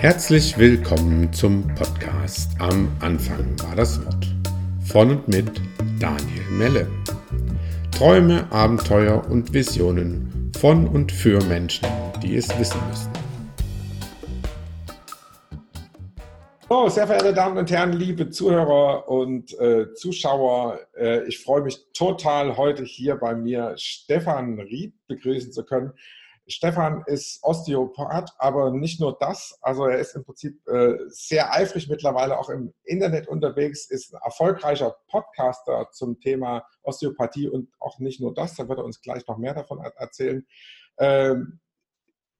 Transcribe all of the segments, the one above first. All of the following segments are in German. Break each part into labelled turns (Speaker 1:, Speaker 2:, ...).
Speaker 1: Herzlich willkommen zum Podcast Am Anfang war das Wort von und mit Daniel Melle. Träume, Abenteuer und Visionen von und für Menschen, die es wissen müssen. So, sehr verehrte Damen und Herren, liebe Zuhörer und äh, Zuschauer, äh, ich freue mich total, heute hier bei mir Stefan Ried begrüßen zu können. Stefan ist Osteopath, aber nicht nur das. Also er ist im Prinzip äh, sehr eifrig mittlerweile auch im Internet unterwegs, ist ein erfolgreicher Podcaster zum Thema Osteopathie und auch nicht nur das. Da wird er uns gleich noch mehr davon erzählen. Ähm,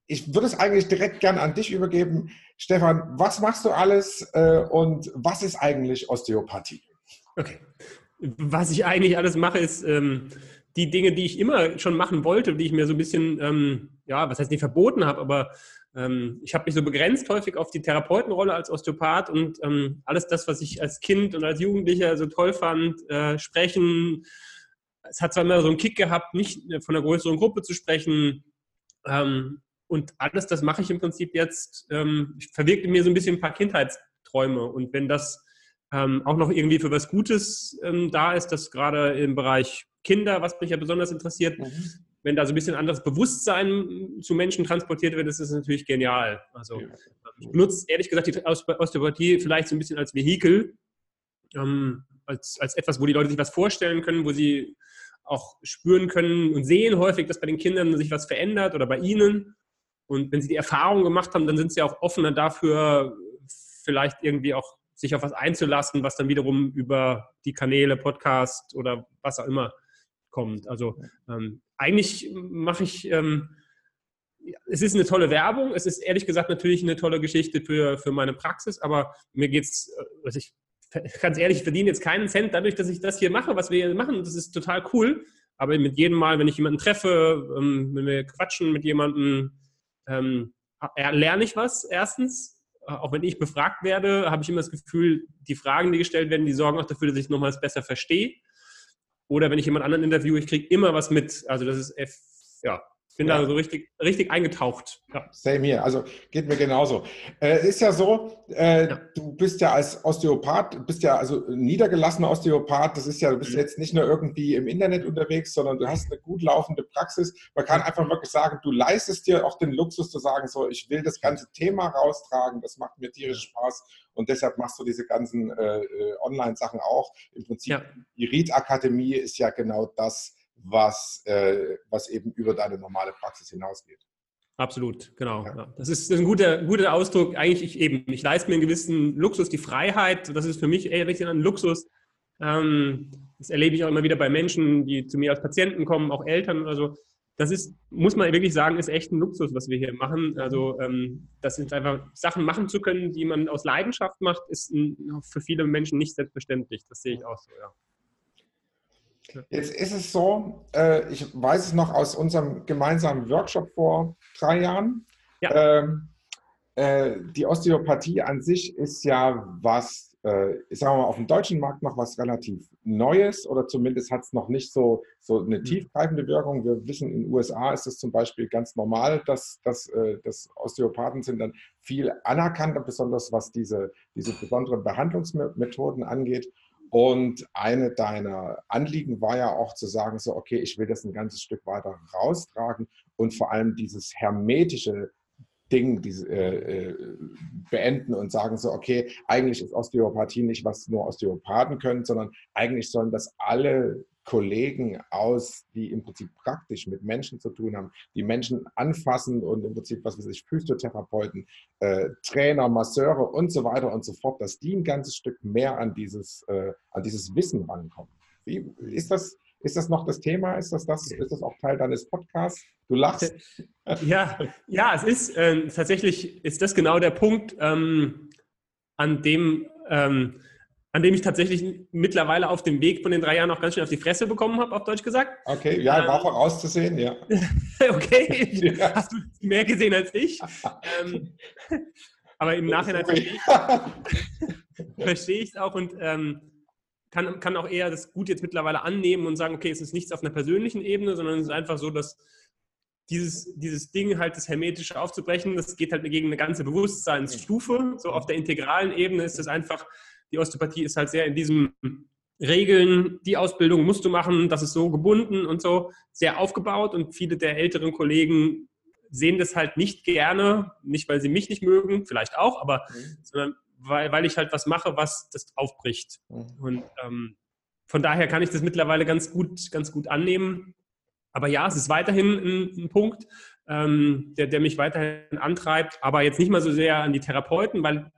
Speaker 1: ich würde es eigentlich direkt gern an dich übergeben. Stefan, was machst du alles äh, und was ist eigentlich Osteopathie?
Speaker 2: Okay. Was ich eigentlich alles mache, ist ähm, die Dinge, die ich immer schon machen wollte, die ich mir so ein bisschen, ähm, ja, was heißt nicht verboten habe, aber ähm, ich habe mich so begrenzt häufig auf die Therapeutenrolle als Osteopath und ähm, alles das, was ich als Kind und als Jugendlicher so toll fand, äh, sprechen. Es hat zwar immer so einen Kick gehabt, nicht von einer größeren Gruppe zu sprechen. Ähm, und alles das mache ich im Prinzip jetzt. Ähm, ich verwirkte mir so ein bisschen ein paar Kindheitsträume. Und wenn das ähm, auch noch irgendwie für was Gutes ähm, da ist, das gerade im Bereich Kinder, was mich ja besonders interessiert, mhm. wenn da so ein bisschen anderes Bewusstsein zu Menschen transportiert wird, ist das natürlich genial. Also ja. ich benutze ehrlich gesagt die Osteopathie vielleicht so ein bisschen als Vehikel, ähm, als, als etwas, wo die Leute sich was vorstellen können, wo sie auch spüren können und sehen häufig, dass bei den Kindern sich was verändert oder bei ihnen. Und wenn sie die Erfahrung gemacht haben, dann sind sie auch offener dafür, vielleicht irgendwie auch sich auf was einzulassen, was dann wiederum über die Kanäle, Podcast oder was auch immer kommt. Also ähm, eigentlich mache ich, ähm, es ist eine tolle Werbung, es ist ehrlich gesagt natürlich eine tolle Geschichte für, für meine Praxis, aber mir geht es, also ich ganz ehrlich, ich verdiene jetzt keinen Cent dadurch, dass ich das hier mache, was wir hier machen. Das ist total cool. Aber mit jedem Mal, wenn ich jemanden treffe, ähm, wenn wir quatschen mit jemandem, ähm, lerne ich was erstens äh, auch wenn ich befragt werde, habe ich immer das Gefühl, die Fragen, die gestellt werden, die sorgen auch dafür, dass ich nochmals besser verstehe. Oder wenn ich jemand anderen interviewe, ich kriege immer was mit. Also das ist, ja, bin ja. da so richtig, richtig eingetaucht.
Speaker 1: Ja. Same hier, also geht mir genauso. Es äh, ist ja so, äh, ja. du bist ja als Osteopath, bist ja also niedergelassener Osteopath, das ist ja, du bist mhm. jetzt nicht nur irgendwie im Internet unterwegs, sondern du hast eine gut laufende Praxis. Man kann einfach wirklich sagen, du leistest dir auch den Luxus zu sagen, so, ich will das ganze Thema raustragen, das macht mir tierisch Spaß und deshalb machst du diese ganzen äh, äh Online-Sachen auch. Im Prinzip, ja. die Read-Akademie ist ja genau das, was, äh, was eben über deine normale Praxis hinausgeht.
Speaker 2: Absolut, genau. Ja. Das, ist, ein guter, guter Ausdruck. Eigentlich ich eben, ich leiste mir einen gewissen Luxus, die Freiheit. Das ist für mich eher richtig ein Luxus. Ähm, das erlebe ich auch immer wieder bei Menschen, die zu mir als Patienten kommen, auch Eltern oder so. Das ist, muss man wirklich sagen, ist echt ein Luxus, was wir hier machen. Also ähm, das sind einfach Sachen machen zu können, die man aus Leidenschaft macht, ist ein, für viele Menschen nicht selbstverständlich. Das sehe ich auch so, ja.
Speaker 1: Jetzt ist es so, äh, ich weiß es noch aus unserem gemeinsamen Workshop vor drei Jahren. Ja. Ähm, äh, die Osteopathie an sich ist ja was, äh, ich sage mal, auf dem deutschen Markt noch was relativ Neues oder zumindest hat es noch nicht so, so eine mhm. tiefgreifende Wirkung. Wir wissen, in den USA ist es zum Beispiel ganz normal, dass, dass, äh, dass Osteopathen sind dann viel anerkannter, besonders was diese, diese besonderen Behandlungsmethoden angeht. Und eine deiner Anliegen war ja auch zu sagen, so, okay, ich will das ein ganzes Stück weiter raustragen und vor allem dieses hermetische Ding diese, äh, äh, beenden und sagen so, okay, eigentlich ist Osteopathie nicht, was nur Osteopathen können, sondern eigentlich sollen das alle Kollegen aus, die im Prinzip praktisch mit Menschen zu tun haben, die Menschen anfassen und im Prinzip, was weiß ich, Physiotherapeuten, äh, Trainer, Masseure und so weiter und so fort, dass die ein ganzes Stück mehr an dieses, äh, an dieses Wissen rankommen. Wie, ist, das, ist das noch das Thema? Ist das, das, ist das auch Teil deines Podcasts? Du lachst.
Speaker 2: Ja, ja es ist äh, tatsächlich, ist das genau der Punkt, ähm, an dem ähm, an dem ich tatsächlich mittlerweile auf dem Weg von den drei Jahren auch ganz schön auf die Fresse bekommen habe, auf Deutsch gesagt.
Speaker 1: Okay, ja, war ähm, vorauszusehen, ja.
Speaker 2: okay, ja. hast du mehr gesehen als ich. ähm, aber im Nachhinein verstehe ich es auch und ähm, kann, kann auch eher das gut jetzt mittlerweile annehmen und sagen, okay, es ist nichts auf einer persönlichen Ebene, sondern es ist einfach so, dass dieses, dieses Ding halt das Hermetische aufzubrechen, das geht halt gegen eine ganze Bewusstseinsstufe. So auf der integralen Ebene ist es einfach, die Osteopathie ist halt sehr in diesem Regeln, die Ausbildung musst du machen, das ist so gebunden und so sehr aufgebaut und viele der älteren Kollegen sehen das halt nicht gerne, nicht weil sie mich nicht mögen, vielleicht auch, aber mhm. sondern weil, weil ich halt was mache, was das aufbricht. Mhm. Und ähm, von daher kann ich das mittlerweile ganz gut, ganz gut annehmen. Aber ja, es ist weiterhin ein, ein Punkt, ähm, der, der mich weiterhin antreibt, aber jetzt nicht mal so sehr an die Therapeuten, weil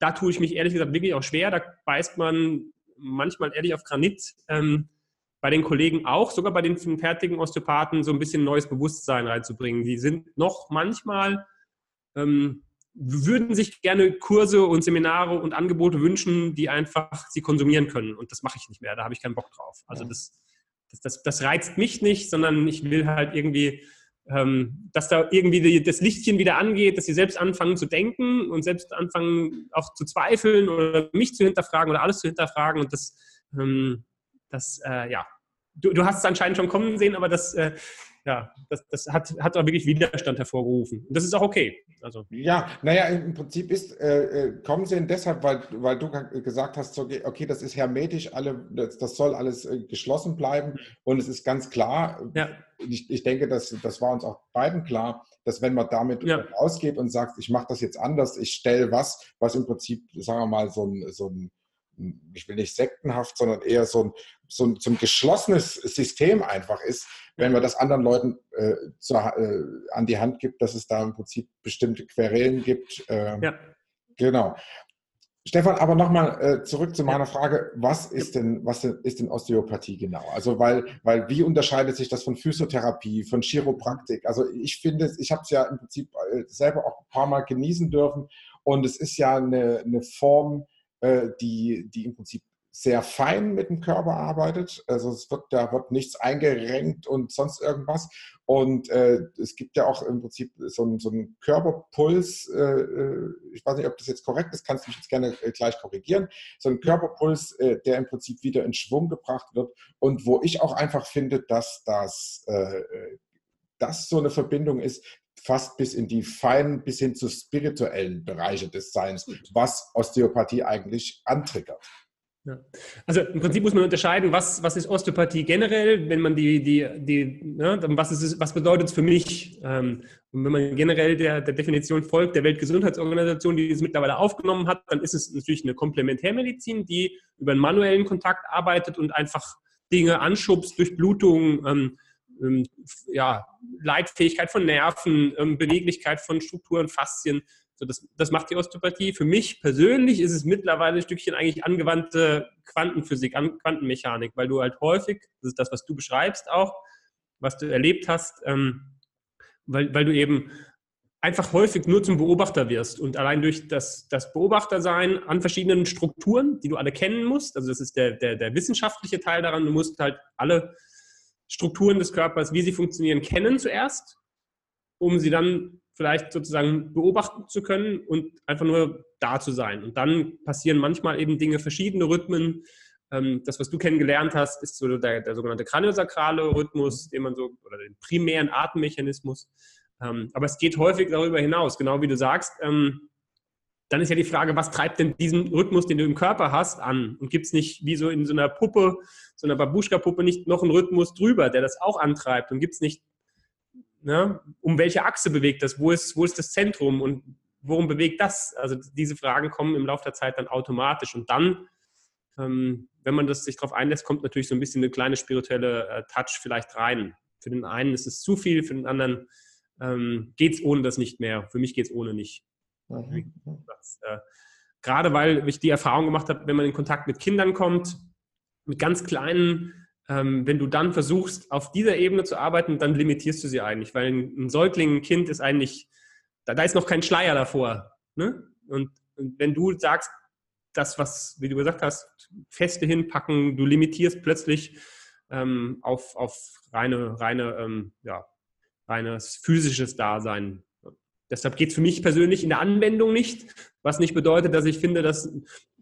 Speaker 2: da tue ich mich ehrlich gesagt wirklich auch schwer. Da beißt man manchmal ehrlich auf Granit. Ähm, bei den Kollegen auch, sogar bei den fertigen Osteopathen, so ein bisschen neues Bewusstsein reinzubringen. Die sind noch manchmal, ähm, würden sich gerne Kurse und Seminare und Angebote wünschen, die einfach sie konsumieren können. Und das mache ich nicht mehr, da habe ich keinen Bock drauf. Also das, das, das, das reizt mich nicht, sondern ich will halt irgendwie, dass da irgendwie die, das Lichtchen wieder angeht, dass sie selbst anfangen zu denken und selbst anfangen auch zu zweifeln oder mich zu hinterfragen oder alles zu hinterfragen. Und das, ähm, das, äh, ja, du, du hast es anscheinend schon kommen sehen, aber das, äh, ja, das, das hat, hat auch wirklich Widerstand hervorgerufen. Und das ist auch okay.
Speaker 1: Also. Ja, naja, im Prinzip ist äh, äh kommen sehen deshalb, weil, weil du gesagt hast, okay, das ist hermetisch, alle, das, das soll alles äh, geschlossen bleiben. Und es ist ganz klar, ja. ich, ich denke, das, das war uns auch beiden klar, dass wenn man damit ja. ausgeht und sagt, ich mache das jetzt anders, ich stelle was, was im Prinzip, sagen wir mal, so ein, so ein ich will nicht sektenhaft, sondern eher so ein, so ein, so ein geschlossenes System einfach ist, wenn man das anderen Leuten äh, zu, äh, an die Hand gibt, dass es da im Prinzip bestimmte Querelen gibt. Ähm, ja. Genau. Stefan, aber nochmal äh, zurück zu meiner Frage, was ist denn, was ist denn Osteopathie genau? Also weil, weil wie unterscheidet sich das von Physiotherapie, von Chiropraktik? Also ich finde, ich habe es ja im Prinzip äh, selber auch ein paar Mal genießen dürfen und es ist ja eine, eine Form, äh, die, die im Prinzip sehr fein mit dem Körper arbeitet. Also es wird, da wird nichts eingerenkt und sonst irgendwas. Und äh, es gibt ja auch im Prinzip so, einen, so einen Körperpuls, äh, äh, ich weiß nicht, ob das jetzt korrekt ist, kannst du mich jetzt gerne äh, gleich korrigieren, so ein Körperpuls, äh, der im Prinzip wieder in Schwung gebracht wird und wo ich auch einfach finde, dass das, das so eine Verbindung ist, fast bis in die feinen, bis hin zu spirituellen Bereiche des Seins, was Osteopathie eigentlich antriggert.
Speaker 2: Ja. Also im Prinzip muss man unterscheiden, was, was ist Osteopathie generell, wenn man die, die, die ne, was, ist, was bedeutet es für mich? Ähm, und wenn man generell der, der Definition folgt, der Weltgesundheitsorganisation, die es mittlerweile aufgenommen hat, dann ist es natürlich eine Komplementärmedizin, die über einen manuellen Kontakt arbeitet und einfach Dinge anschubst, Durchblutung, ähm, ähm, ja, Leitfähigkeit von Nerven, ähm, Beweglichkeit von Strukturen, Faszien, so, das, das macht die Osteopathie. Für mich persönlich ist es mittlerweile ein Stückchen eigentlich angewandte Quantenphysik, Quantenmechanik, weil du halt häufig, das ist das, was du beschreibst auch, was du erlebt hast, ähm, weil, weil du eben einfach häufig nur zum Beobachter wirst und allein durch das, das Beobachtersein an verschiedenen Strukturen, die du alle kennen musst, also das ist der, der, der wissenschaftliche Teil daran, du musst halt alle Strukturen des Körpers, wie sie funktionieren, kennen zuerst, um sie dann vielleicht sozusagen beobachten zu können und einfach nur da zu sein. Und dann passieren manchmal eben Dinge, verschiedene Rhythmen. Ähm, das, was du kennengelernt hast, ist so der, der sogenannte kraniosakrale Rhythmus, den man so, oder den primären Atemmechanismus. Ähm, aber es geht häufig darüber hinaus, genau wie du sagst. Dann ist ja die Frage, was treibt denn diesen Rhythmus, den du im Körper hast, an? Und gibt es nicht wie so in so einer Puppe, so einer Babuschka-Puppe, nicht noch einen Rhythmus drüber, der das auch antreibt? Und gibt es nicht Ne? Um welche Achse bewegt das? Wo ist, wo ist das Zentrum und worum bewegt das? Also diese Fragen kommen im Laufe der Zeit dann automatisch. Und dann, ähm, wenn man das sich darauf einlässt, kommt natürlich so ein bisschen eine kleine spirituelle äh, Touch vielleicht rein. Für den einen ist es zu viel, für den anderen ähm, geht es ohne das nicht mehr. Für mich geht es ohne nicht. Mhm. Das, äh, gerade weil ich die Erfahrung gemacht habe, wenn man in Kontakt mit Kindern kommt, mit ganz kleinen ähm, wenn du dann versuchst, auf dieser Ebene zu arbeiten, dann limitierst du sie eigentlich, weil ein, Säugling, ein Kind ist eigentlich, da, da ist noch kein Schleier davor. Ne? Und, und, wenn du sagst, das, was, wie du gesagt hast, Feste hinpacken, du limitierst plötzlich ähm, auf, auf reine, reine, ähm, ja, reines physisches Dasein. Deshalb geht es für mich persönlich in der Anwendung nicht, was nicht bedeutet, dass ich finde, dass,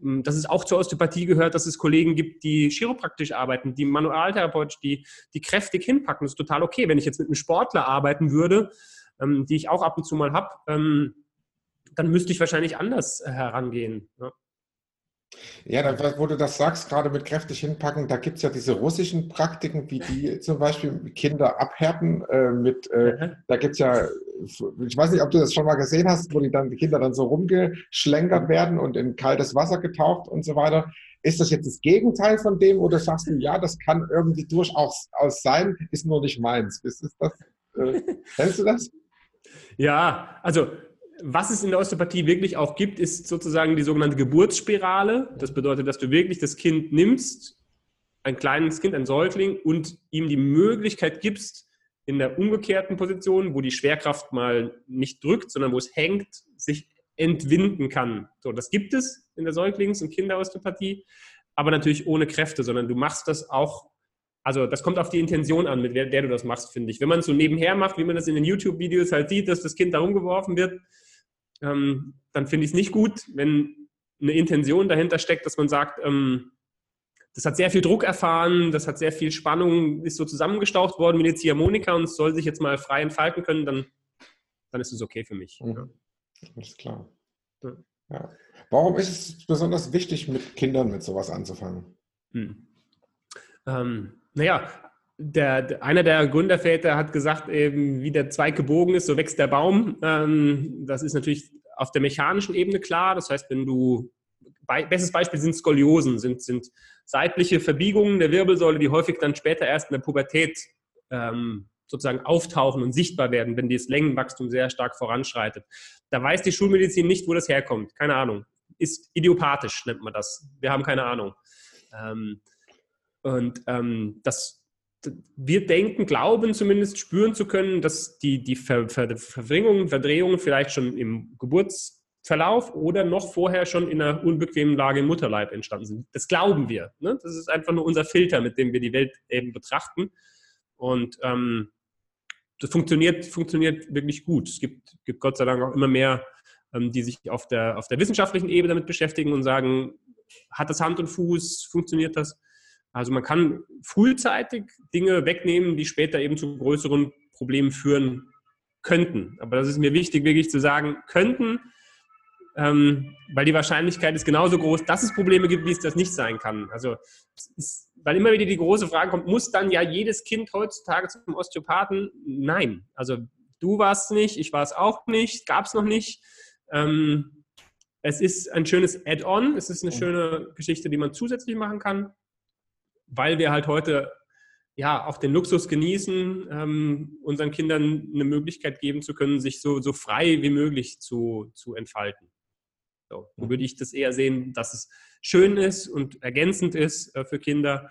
Speaker 2: hm, dass es auch zur Osteopathie gehört, dass es Kollegen gibt, die chiropraktisch arbeiten, die manualtherapeutisch, die, die kräftig hinpacken. Das ist total okay. Wenn ich jetzt mit einem Sportler arbeiten würde, ähm, die ich auch ab und zu mal habe, ähm, dann müsste ich wahrscheinlich anders äh, herangehen. Ja.
Speaker 1: Ja, da, wo du das sagst, gerade mit kräftig hinpacken, da gibt es ja diese russischen Praktiken, wie die zum Beispiel Kinder abhärten. Äh, mit, äh, da gibt es ja, ich weiß nicht, ob du das schon mal gesehen hast, wo die, dann, die Kinder dann so rumgeschlenkert werden und in kaltes Wasser getaucht und so weiter. Ist das jetzt das Gegenteil von dem oder sagst du, ja, das kann irgendwie durchaus sein, ist nur nicht meins? Ist, ist das, äh, kennst du das?
Speaker 2: Ja, also was es in der Osteopathie wirklich auch gibt, ist sozusagen die sogenannte Geburtsspirale. Das bedeutet, dass du wirklich das Kind nimmst, ein kleines Kind, ein Säugling, und ihm die Möglichkeit gibst, in der umgekehrten Position, wo die Schwerkraft mal nicht drückt, sondern wo es hängt, sich entwinden kann. So, das gibt es in der Säuglings- und Kinderosteopathie, aber natürlich ohne Kräfte, sondern du machst das auch also das kommt auf die Intention an, mit der, der du das machst, finde ich. Wenn man es so nebenher macht, wie man das in den YouTube-Videos halt sieht, dass das Kind da rumgeworfen wird, ähm, dann finde ich es nicht gut, wenn eine Intention dahinter steckt, dass man sagt, ähm, das hat sehr viel Druck erfahren, das hat sehr viel Spannung, ist so zusammengestaucht worden wie eine Ziehharmonika und soll sich jetzt mal frei entfalten können, dann, dann ist es okay für mich. Mhm.
Speaker 1: Ja. Alles klar. Ja. Ja. Warum ist es besonders wichtig, mit Kindern mit sowas anzufangen? Hm.
Speaker 2: Ähm, naja, der, einer der Gründerväter hat gesagt, eben, wie der Zweig gebogen ist, so wächst der Baum. Ähm, das ist natürlich auf der mechanischen Ebene klar. Das heißt, wenn du, bestes Beispiel sind Skoliosen, sind, sind seitliche Verbiegungen der Wirbelsäule, die häufig dann später erst in der Pubertät ähm, sozusagen auftauchen und sichtbar werden, wenn das Längenwachstum sehr stark voranschreitet. Da weiß die Schulmedizin nicht, wo das herkommt. Keine Ahnung. Ist idiopathisch, nennt man das. Wir haben keine Ahnung. Ähm, und ähm, das wir denken, glauben zumindest spüren zu können, dass die, die Ver, Ver, Verwringungen, Verdrehungen vielleicht schon im Geburtsverlauf oder noch vorher schon in einer unbequemen Lage im Mutterleib entstanden sind. Das glauben wir. Ne? Das ist einfach nur unser Filter, mit dem wir die Welt eben betrachten. Und ähm, das funktioniert, funktioniert wirklich gut. Es gibt, gibt Gott sei Dank auch immer mehr, ähm, die sich auf der, auf der wissenschaftlichen Ebene damit beschäftigen und sagen, hat das Hand und Fuß, funktioniert das? Also man kann frühzeitig Dinge wegnehmen, die später eben zu größeren Problemen führen könnten. Aber das ist mir wichtig, wirklich zu sagen, könnten, ähm, weil die Wahrscheinlichkeit ist genauso groß, dass es Probleme gibt, wie es das nicht sein kann. Also ist, weil immer wieder die große Frage kommt, muss dann ja jedes Kind heutzutage zum Osteopathen? Nein. Also du warst nicht, ich war es auch nicht, gab es noch nicht. Ähm, es ist ein schönes Add-on, es ist eine schöne Geschichte, die man zusätzlich machen kann weil wir halt heute ja auch den Luxus genießen, ähm, unseren Kindern eine Möglichkeit geben zu können, sich so, so frei wie möglich zu, zu entfalten. So, wo mhm. würde ich das eher sehen, dass es schön ist und ergänzend ist äh, für Kinder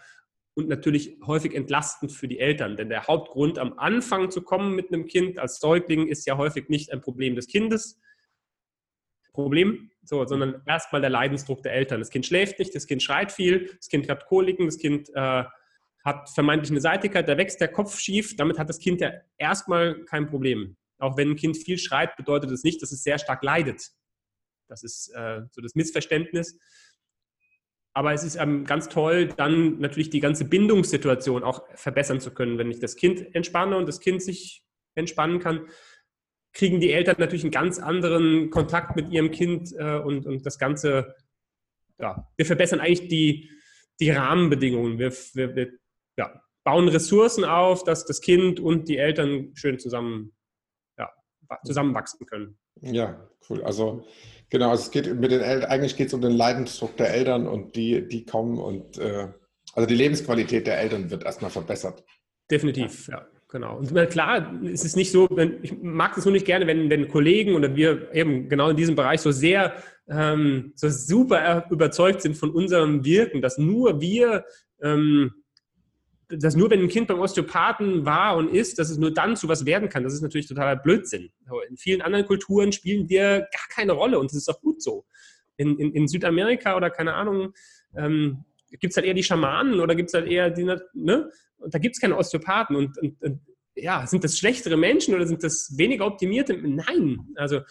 Speaker 2: und natürlich häufig entlastend für die Eltern. Denn der Hauptgrund, am Anfang zu kommen mit einem Kind als Säugling, ist ja häufig nicht ein Problem des Kindes, Problem, so, sondern erstmal der Leidensdruck der Eltern. Das Kind schläft nicht, das Kind schreit viel, das Kind hat Koliken, das Kind äh, hat vermeintlich eine Seitigkeit, da wächst der Kopf schief, damit hat das Kind ja erstmal kein Problem. Auch wenn ein Kind viel schreit, bedeutet das nicht, dass es sehr stark leidet. Das ist äh, so das Missverständnis. Aber es ist ähm, ganz toll, dann natürlich die ganze Bindungssituation auch verbessern zu können, wenn ich das Kind entspanne und das Kind sich entspannen kann kriegen die Eltern natürlich einen ganz anderen Kontakt mit ihrem Kind äh, und, und das Ganze, ja, wir verbessern eigentlich die, die Rahmenbedingungen. Wir, wir, wir ja, bauen Ressourcen auf, dass das Kind und die Eltern schön zusammen, ja, zusammenwachsen können.
Speaker 1: Ja, cool. Also genau, also es geht mit den Eltern, eigentlich geht es um den Leidensdruck der Eltern und die, die kommen und äh, also die Lebensqualität der Eltern wird erstmal verbessert.
Speaker 2: Definitiv, ja. Genau. Und klar, es ist nicht so, ich mag es nur nicht gerne, wenn, wenn Kollegen oder wir eben genau in diesem Bereich so sehr, ähm, so super überzeugt sind von unserem Wirken, dass nur wir, ähm, dass nur wenn ein Kind beim Osteopathen war und ist, dass es nur dann zu was werden kann. Das ist natürlich totaler Blödsinn. In vielen anderen Kulturen spielen wir gar keine Rolle und das ist auch gut so. In, in, in Südamerika oder keine Ahnung, ähm, gibt es halt eher die Schamanen oder gibt es halt eher die, ne? Und da gibt es keine Osteopathen. Und, und, und, ja, sind das schlechtere Menschen oder sind das weniger optimierte? Nein. Also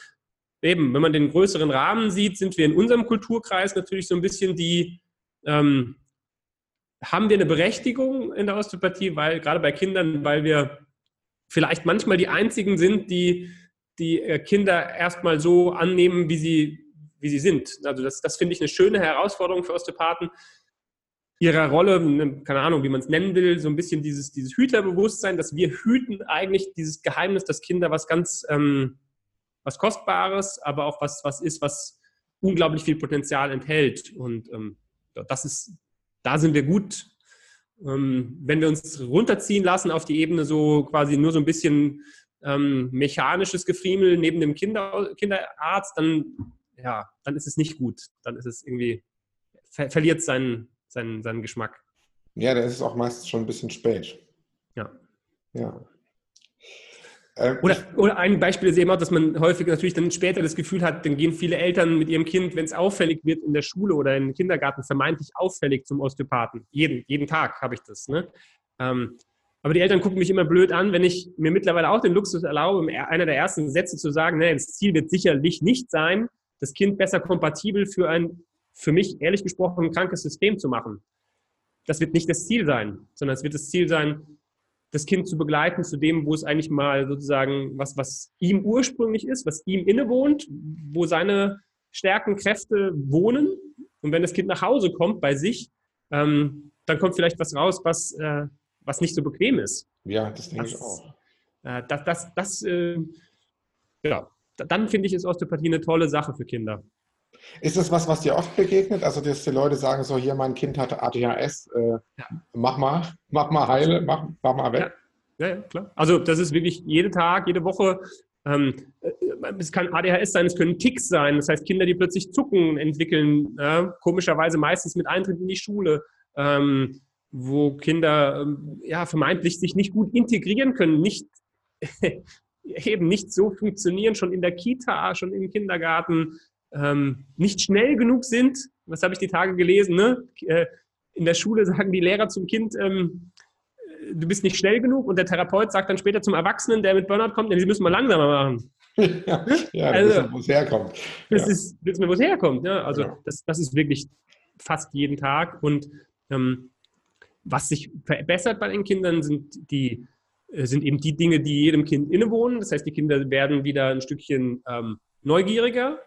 Speaker 2: eben, wenn man den größeren Rahmen sieht, sind wir in unserem Kulturkreis natürlich so ein bisschen die, ähm, haben wir eine Berechtigung in der Osteopathie, weil gerade bei Kindern, weil wir vielleicht manchmal die einzigen sind, die die äh, Kinder erstmal so annehmen, wie sie, wie sie sind. Also das, das finde ich eine schöne Herausforderung für Osteopathen, ihrer Rolle, ne, keine Ahnung, wie man es nennen will, so ein bisschen dieses, dieses Hüterbewusstsein, dass wir hüten eigentlich dieses Geheimnis, dass Kinder was ganz ähm, was Kostbares, aber auch was, was ist, was unglaublich viel Potenzial enthält. Und ähm, das ist, da sind wir gut. Ähm, wenn wir uns runterziehen lassen auf die Ebene so quasi nur so ein bisschen ähm, mechanisches Gefriemel neben dem Kinder, Kinderarzt, dann, ja, dann ist es nicht gut. Dann ist es irgendwie, ver verliert seinen, seinen, seinen Geschmack.
Speaker 1: Ja, da ist es auch meistens schon ein bisschen spät.
Speaker 2: Ja.
Speaker 1: Ja.
Speaker 2: Ähm, oder, oder, ein Beispiel ist eben auch, dass man häufig natürlich dann später das Gefühl hat, dann gehen viele Eltern mit ihrem Kind, wenn es auffällig wird in der Schule oder im Kindergarten, vermeintlich auffällig zum Osteopathen. Jeden, jeden Tag habe ich das. Ne? Ähm, aber die Eltern gucken mich immer blöd an, wenn ich mir mittlerweile auch den Luxus erlaube, einer der ersten Sätze zu sagen, ne, das Ziel wird sicherlich nicht sein, das Kind besser kompatibel für ein, für mich ehrlich gesprochen, ein krankes System zu machen. Das wird nicht das Ziel sein, sondern es wird das Ziel sein, das Kind zu begleiten zu dem, wo es eigentlich mal sozusagen, was, was ihm ursprünglich ist, was ihm innewohnt, wo seine Stärken, Kräfte wohnen. Und wenn das Kind nach Hause kommt bei sich, ähm, dann kommt vielleicht was raus, was, äh, was nicht so bequem ist.
Speaker 1: Ja, das denke das, ich auch.
Speaker 2: Äh, das, das, das äh, ja, dann finde ich, ist Osteopathie eine tolle Sache für Kinder.
Speaker 1: Ist das was, was dir oft begegnet? Also, dass die Leute sagen, so hier, mein Kind hatte ADHS, äh, ja. mach mal, mach mal heile, mach, mach mal weg.
Speaker 2: Ja. ja. klar. Also das ist wirklich jeden Tag, jede Woche. Ähm, äh, es kann ADHS sein, es können Ticks sein. Das heißt, Kinder, die plötzlich Zucken entwickeln, äh, komischerweise meistens mit Eintritt in die Schule. Ähm, wo Kinder ähm, ja vermeintlich sich nicht gut integrieren können, nicht eben nicht so funktionieren, schon in der Kita, schon im Kindergarten, ähm, nicht schnell genug sind. Was habe ich die Tage gelesen? Ne? Äh, in der Schule sagen die Lehrer zum Kind, ähm, äh, du bist nicht schnell genug und der Therapeut sagt dann später zum Erwachsenen, der mit Burnout kommt, ja, sie müssen mal langsamer machen.
Speaker 1: ja, ja also, wissen, wo es herkommt.
Speaker 2: Das ja. ist, wissen wir, wo es herkommt. Ja? Also ja. Das, das ist wirklich fast jeden Tag und ähm, was sich verbessert bei den Kindern sind die äh, sind eben die Dinge, die jedem Kind innewohnen. Das heißt, die Kinder werden wieder ein Stückchen ähm, neugieriger,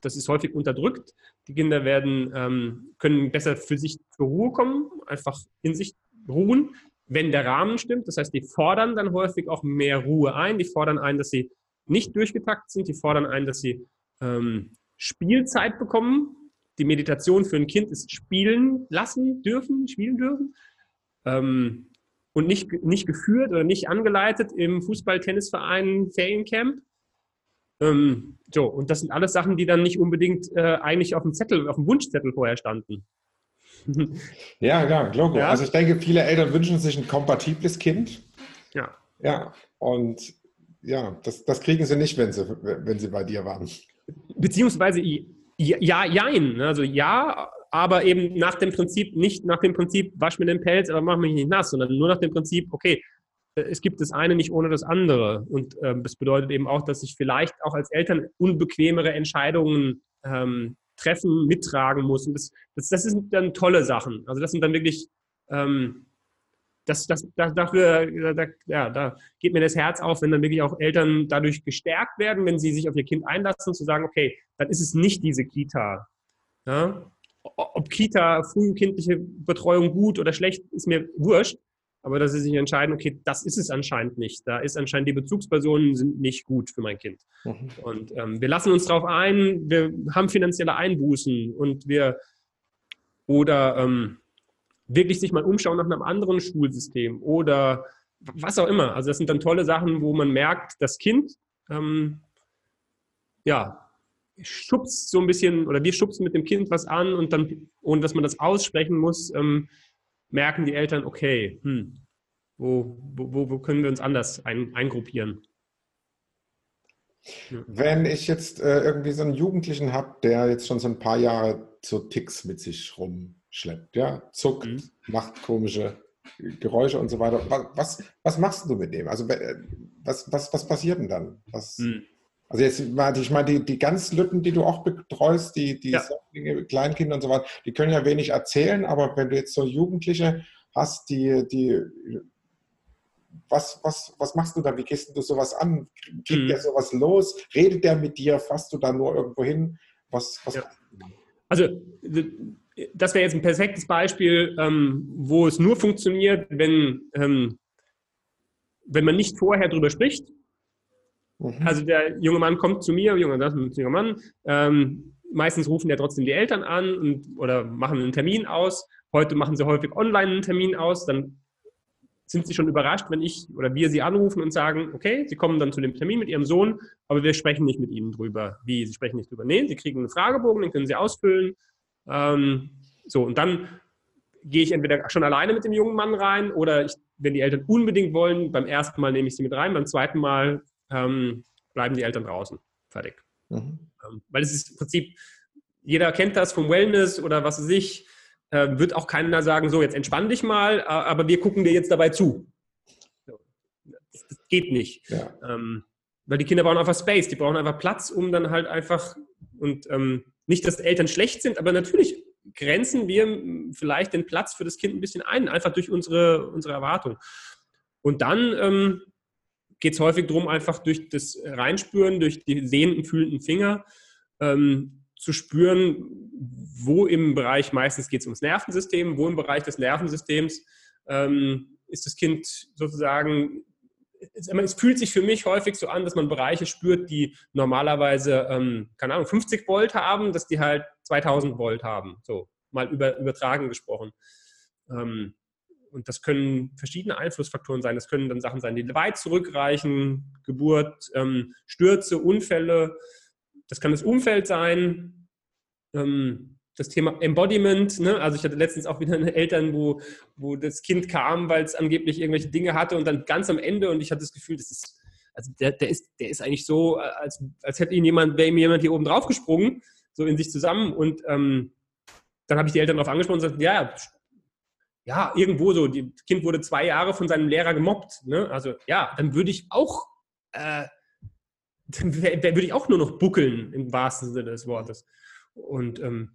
Speaker 2: das ist häufig unterdrückt. Die Kinder werden, ähm, können besser für sich zur Ruhe kommen, einfach in sich ruhen, wenn der Rahmen stimmt. Das heißt, die fordern dann häufig auch mehr Ruhe ein. Die fordern ein, dass sie nicht durchgetaktet sind. Die fordern ein, dass sie ähm, Spielzeit bekommen. Die Meditation für ein Kind ist spielen lassen dürfen, spielen dürfen. Ähm, und nicht, nicht geführt oder nicht angeleitet im Fußball-Tennisverein Feriencamp. Ähm, so, und das sind alles Sachen, die dann nicht unbedingt äh, eigentlich auf dem Zettel, auf dem Wunschzettel vorher standen.
Speaker 1: ja, ja, Logo. Ja. Also ich denke, viele Eltern wünschen sich ein kompatibles Kind.
Speaker 2: Ja.
Speaker 1: Ja, und ja, das, das kriegen sie nicht, wenn sie, wenn sie bei dir waren.
Speaker 2: Beziehungsweise ja, jein. Also ja, aber eben nach dem Prinzip, nicht nach dem Prinzip, wasch mir den Pelz, aber mach mich nicht nass, sondern nur nach dem Prinzip, okay, es gibt das eine nicht ohne das andere. Und ähm, das bedeutet eben auch, dass ich vielleicht auch als Eltern unbequemere Entscheidungen ähm, treffen, mittragen muss. Und das, das, das sind dann tolle Sachen. Also das sind dann wirklich, ähm, das, das, das, dafür, da, ja, da geht mir das Herz auf, wenn dann wirklich auch Eltern dadurch gestärkt werden, wenn sie sich auf ihr Kind einlassen, zu sagen, okay, dann ist es nicht diese Kita. Ja? Ob Kita, frühkindliche Betreuung gut oder schlecht, ist mir wurscht aber dass sie sich entscheiden, okay, das ist es anscheinend nicht. Da ist anscheinend die Bezugspersonen sind nicht gut für mein Kind. Mhm. Und ähm, wir lassen uns darauf ein, wir haben finanzielle Einbußen und wir oder ähm, wirklich sich mal umschauen nach einem anderen Schulsystem oder was auch immer. Also das sind dann tolle Sachen, wo man merkt, das Kind ähm, ja schubst so ein bisschen oder wir schubsen mit dem Kind was an und dann, ohne dass man das aussprechen muss, ähm, merken die Eltern, okay, hm, wo, wo, wo können wir uns anders ein, eingruppieren?
Speaker 1: Wenn ich jetzt äh, irgendwie so einen Jugendlichen habe, der jetzt schon so ein paar Jahre so Ticks mit sich rumschleppt, ja, zuckt, mhm. macht komische Geräusche und so weiter. Was, was machst du mit dem? Also was, was, was passiert denn dann? Was, hm. Also jetzt, ich meine, die, die ganz Lütten, die du auch betreust, die, die ja. Kleinkinder und so weiter, die können ja wenig erzählen, aber wenn du jetzt so Jugendliche hast, die, die was, was, was machst du da? Wie gehst du sowas an? Geht mhm. der sowas los? Redet der mit dir? Fasst du da nur irgendwo hin? Was, was
Speaker 2: ja. Also, das wäre jetzt ein perfektes Beispiel, ähm, wo es nur funktioniert, wenn, ähm, wenn man nicht vorher drüber spricht. Mhm. Also der junge Mann kommt zu mir, junge, junger Mann. Ähm, meistens rufen ja trotzdem die Eltern an und, oder machen einen Termin aus. Heute machen sie häufig online einen Termin aus. Dann sind sie schon überrascht, wenn ich oder wir sie anrufen und sagen, okay, sie kommen dann zu dem Termin mit ihrem Sohn, aber wir sprechen nicht mit ihnen drüber. Wie? Sie sprechen nicht drüber. Nee, sie kriegen einen Fragebogen, den können sie ausfüllen. Ähm, so, und dann gehe ich entweder schon alleine mit dem jungen Mann rein oder ich, wenn die Eltern unbedingt wollen, beim ersten Mal nehme ich sie mit rein, beim zweiten Mal ähm, bleiben die Eltern draußen. Fertig. Mhm. Ähm, weil es ist im Prinzip, jeder kennt das vom Wellness oder was weiß ich, äh, wird auch keiner sagen, so jetzt entspann dich mal, aber wir gucken dir jetzt dabei zu. Das, das geht nicht. Ja. Ähm, weil die Kinder brauchen einfach Space, die brauchen einfach Platz, um dann halt einfach und ähm, nicht, dass Eltern schlecht sind, aber natürlich grenzen wir vielleicht den Platz für das Kind ein bisschen ein, einfach durch unsere, unsere Erwartung. Und dann ähm, geht es häufig darum, einfach durch das Reinspüren, durch die sehenden, fühlenden Finger ähm, zu spüren, wo im Bereich, meistens geht es ums Nervensystem, wo im Bereich des Nervensystems ähm, ist das Kind sozusagen, es, es, fühlt sich für mich häufig so an, dass man Bereiche spürt, die normalerweise, ähm, keine Ahnung, 50 Volt haben, dass die halt 2000 Volt haben, so mal über, übertragen gesprochen. Ähm, und das können verschiedene Einflussfaktoren sein. Das können dann Sachen sein, die weit zurückreichen, Geburt, ähm, Stürze, Unfälle, das kann das Umfeld sein, ähm, das Thema Embodiment. Ne? Also ich hatte letztens auch wieder eine Eltern, wo, wo das Kind kam, weil es angeblich irgendwelche Dinge hatte und dann ganz am Ende und ich hatte das Gefühl, das ist, also der, der ist, der ist eigentlich so, als, als hätte ihn jemand, wäre ihm jemand hier oben drauf gesprungen, so in sich zusammen und ähm, dann habe ich die Eltern darauf angesprochen und gesagt, ja, ja, irgendwo so, das Kind wurde zwei Jahre von seinem Lehrer gemobbt. Ne? Also ja, dann würde ich auch äh, würde ich auch nur noch buckeln im wahrsten Sinne des Wortes. Und ähm,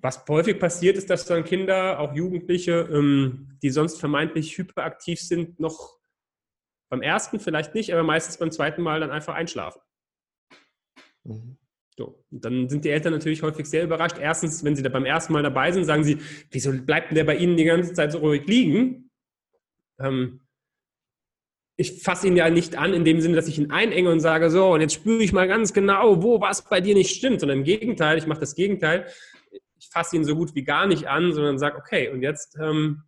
Speaker 2: was häufig passiert, ist, dass dann Kinder, auch Jugendliche, ähm, die sonst vermeintlich hyperaktiv sind, noch beim ersten vielleicht nicht, aber meistens beim zweiten Mal dann einfach einschlafen. Mhm. So. Und dann sind die Eltern natürlich häufig sehr überrascht. Erstens, wenn sie da beim ersten Mal dabei sind, sagen sie, wieso bleibt denn der bei Ihnen die ganze Zeit so ruhig liegen? Ähm, ich fasse ihn ja nicht an in dem Sinne, dass ich ihn einenge und sage, so, und jetzt spüre ich mal ganz genau, wo was bei dir nicht stimmt, sondern im Gegenteil, ich mache das Gegenteil. Ich fasse ihn so gut wie gar nicht an, sondern sage, okay, und jetzt, ähm,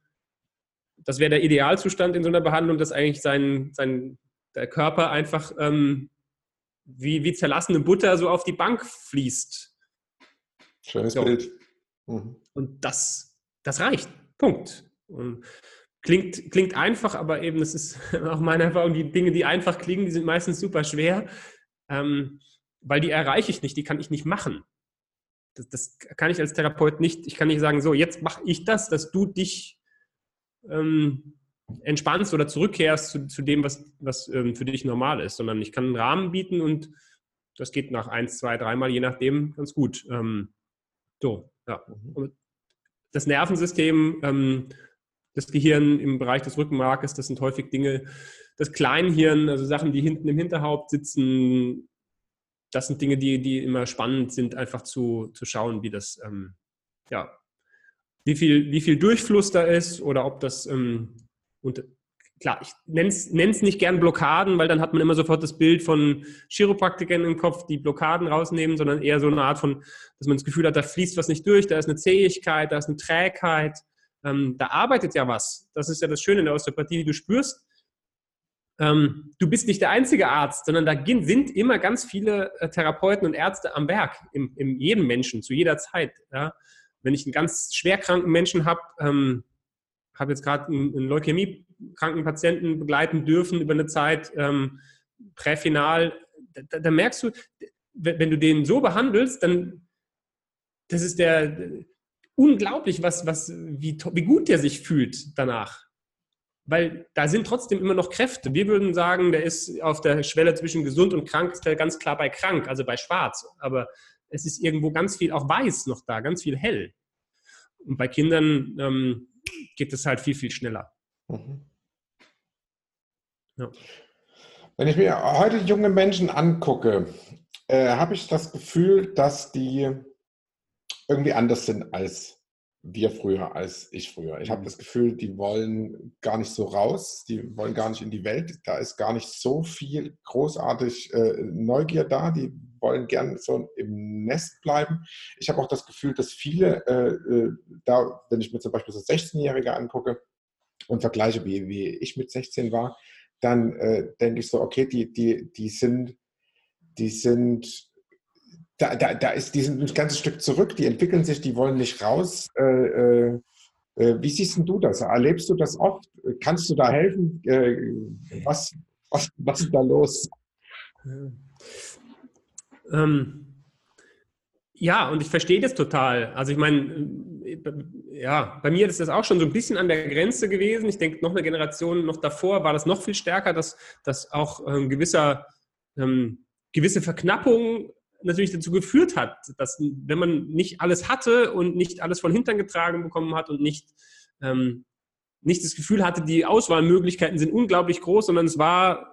Speaker 2: das wäre der Idealzustand in so einer Behandlung, dass eigentlich sein, sein der Körper einfach ähm, wie, wie zerlassene Butter so auf die Bank fließt.
Speaker 1: Schönes so. Bild.
Speaker 2: Mhm. Und das, das reicht. Punkt. Und Klingt, klingt einfach, aber eben, das ist auch meine Erfahrung, die Dinge, die einfach klingen, die sind meistens super schwer, ähm, weil die erreiche ich nicht, die kann ich nicht machen. Das, das, kann ich als Therapeut nicht, ich kann nicht sagen, so, jetzt mache ich das, dass du dich ähm, entspannst oder zurückkehrst zu, zu dem, was, was ähm, für dich normal ist, sondern ich kann einen Rahmen bieten und das geht nach eins, zwei, dreimal, je nachdem, ganz gut. Ähm, so, ja. Mhm. Und das Nervensystem ähm, das Gehirn im Bereich des Rückenmarkes, das sind häufig Dinge, das Kleinhirn, also Sachen, die hinten im Hinterhaupt sitzen, das sind Dinge, die, die immer spannend sind, einfach zu, zu schauen, wie das, ähm, ja, wie viel, wie viel Durchfluss da ist oder ob das, ähm, und klar, ich nenne es nicht gern Blockaden, weil dann hat man immer sofort das Bild von Chiropraktikern im Kopf, die Blockaden rausnehmen, sondern eher so eine Art von, dass man das Gefühl hat, da fließt was nicht durch, da ist eine Zähigkeit, da ist eine Trägheit, ähm, da arbeitet ja was. Das ist ja das Schöne in der Osteopathie, die du spürst. Ähm, du bist nicht der einzige Arzt, sondern da sind immer ganz viele äh, Therapeuten und Ärzte am Werk, in, in jedem Menschen, zu jeder Zeit. Ja? Wenn ich einen ganz schwerkranken Menschen habe, ähm, habe jetzt gerade einen, leukämiekranken Patienten begleiten dürfen über eine Zeit, ähm, präfinal, da, da, merkst du, wenn du den so behandelst, dann das ist der, unglaublich, was, was, wie, wie gut der sich fühlt danach. weil da sind trotzdem immer noch Kräfte. Wir würden sagen, der ist auf der Schwelle zwischen gesund und krank, ist der ganz klar bei krank, also bei schwarz. Aber es ist irgendwo ganz viel auch weiß noch da, ganz viel hell. Und bei Kindern ähm, geht es halt viel, viel schneller. Mhm.
Speaker 1: Ja. Wenn ich mir heute junge Menschen angucke, äh, habe ich das Gefühl, dass die irgendwie anders sind als wir früher, als ich früher. Ich habe mhm. das Gefühl, die wollen gar nicht so raus, die wollen gar nicht in die Welt. Da ist gar nicht so viel großartig äh, Neugier da. Die wollen gern so im Nest bleiben. Ich habe auch das Gefühl, dass viele, äh, äh da, wenn ich mir zum Beispiel so 16-Jährige angucke und vergleiche, wie, wie ich mit 16 war, dann äh, denke ich so, okay, die, die, die sind, die sind da, da, da ist, die sind ein ganzes Stück zurück, die entwickeln sich, die wollen nicht raus. Äh, äh, äh wie siehst du das? Erlebst du das oft? Kannst du da helfen? Äh, was, was, was ist da los?
Speaker 2: Ähm, ja, und ich verstehe das total. Also ich meine, ja, bei mir ist das auch schon so ein bisschen an der Grenze gewesen. Ich denke, noch eine Generation noch davor war das noch viel stärker, dass, dass auch ähm, gewisser, ähm, gewisse Verknappung natürlich dazu geführt hat, dass wenn man nicht alles hatte und nicht alles von Hintern getragen bekommen hat und nicht, ähm, nicht das Gefühl hatte, die Auswahlmöglichkeiten sind unglaublich groß, sondern es war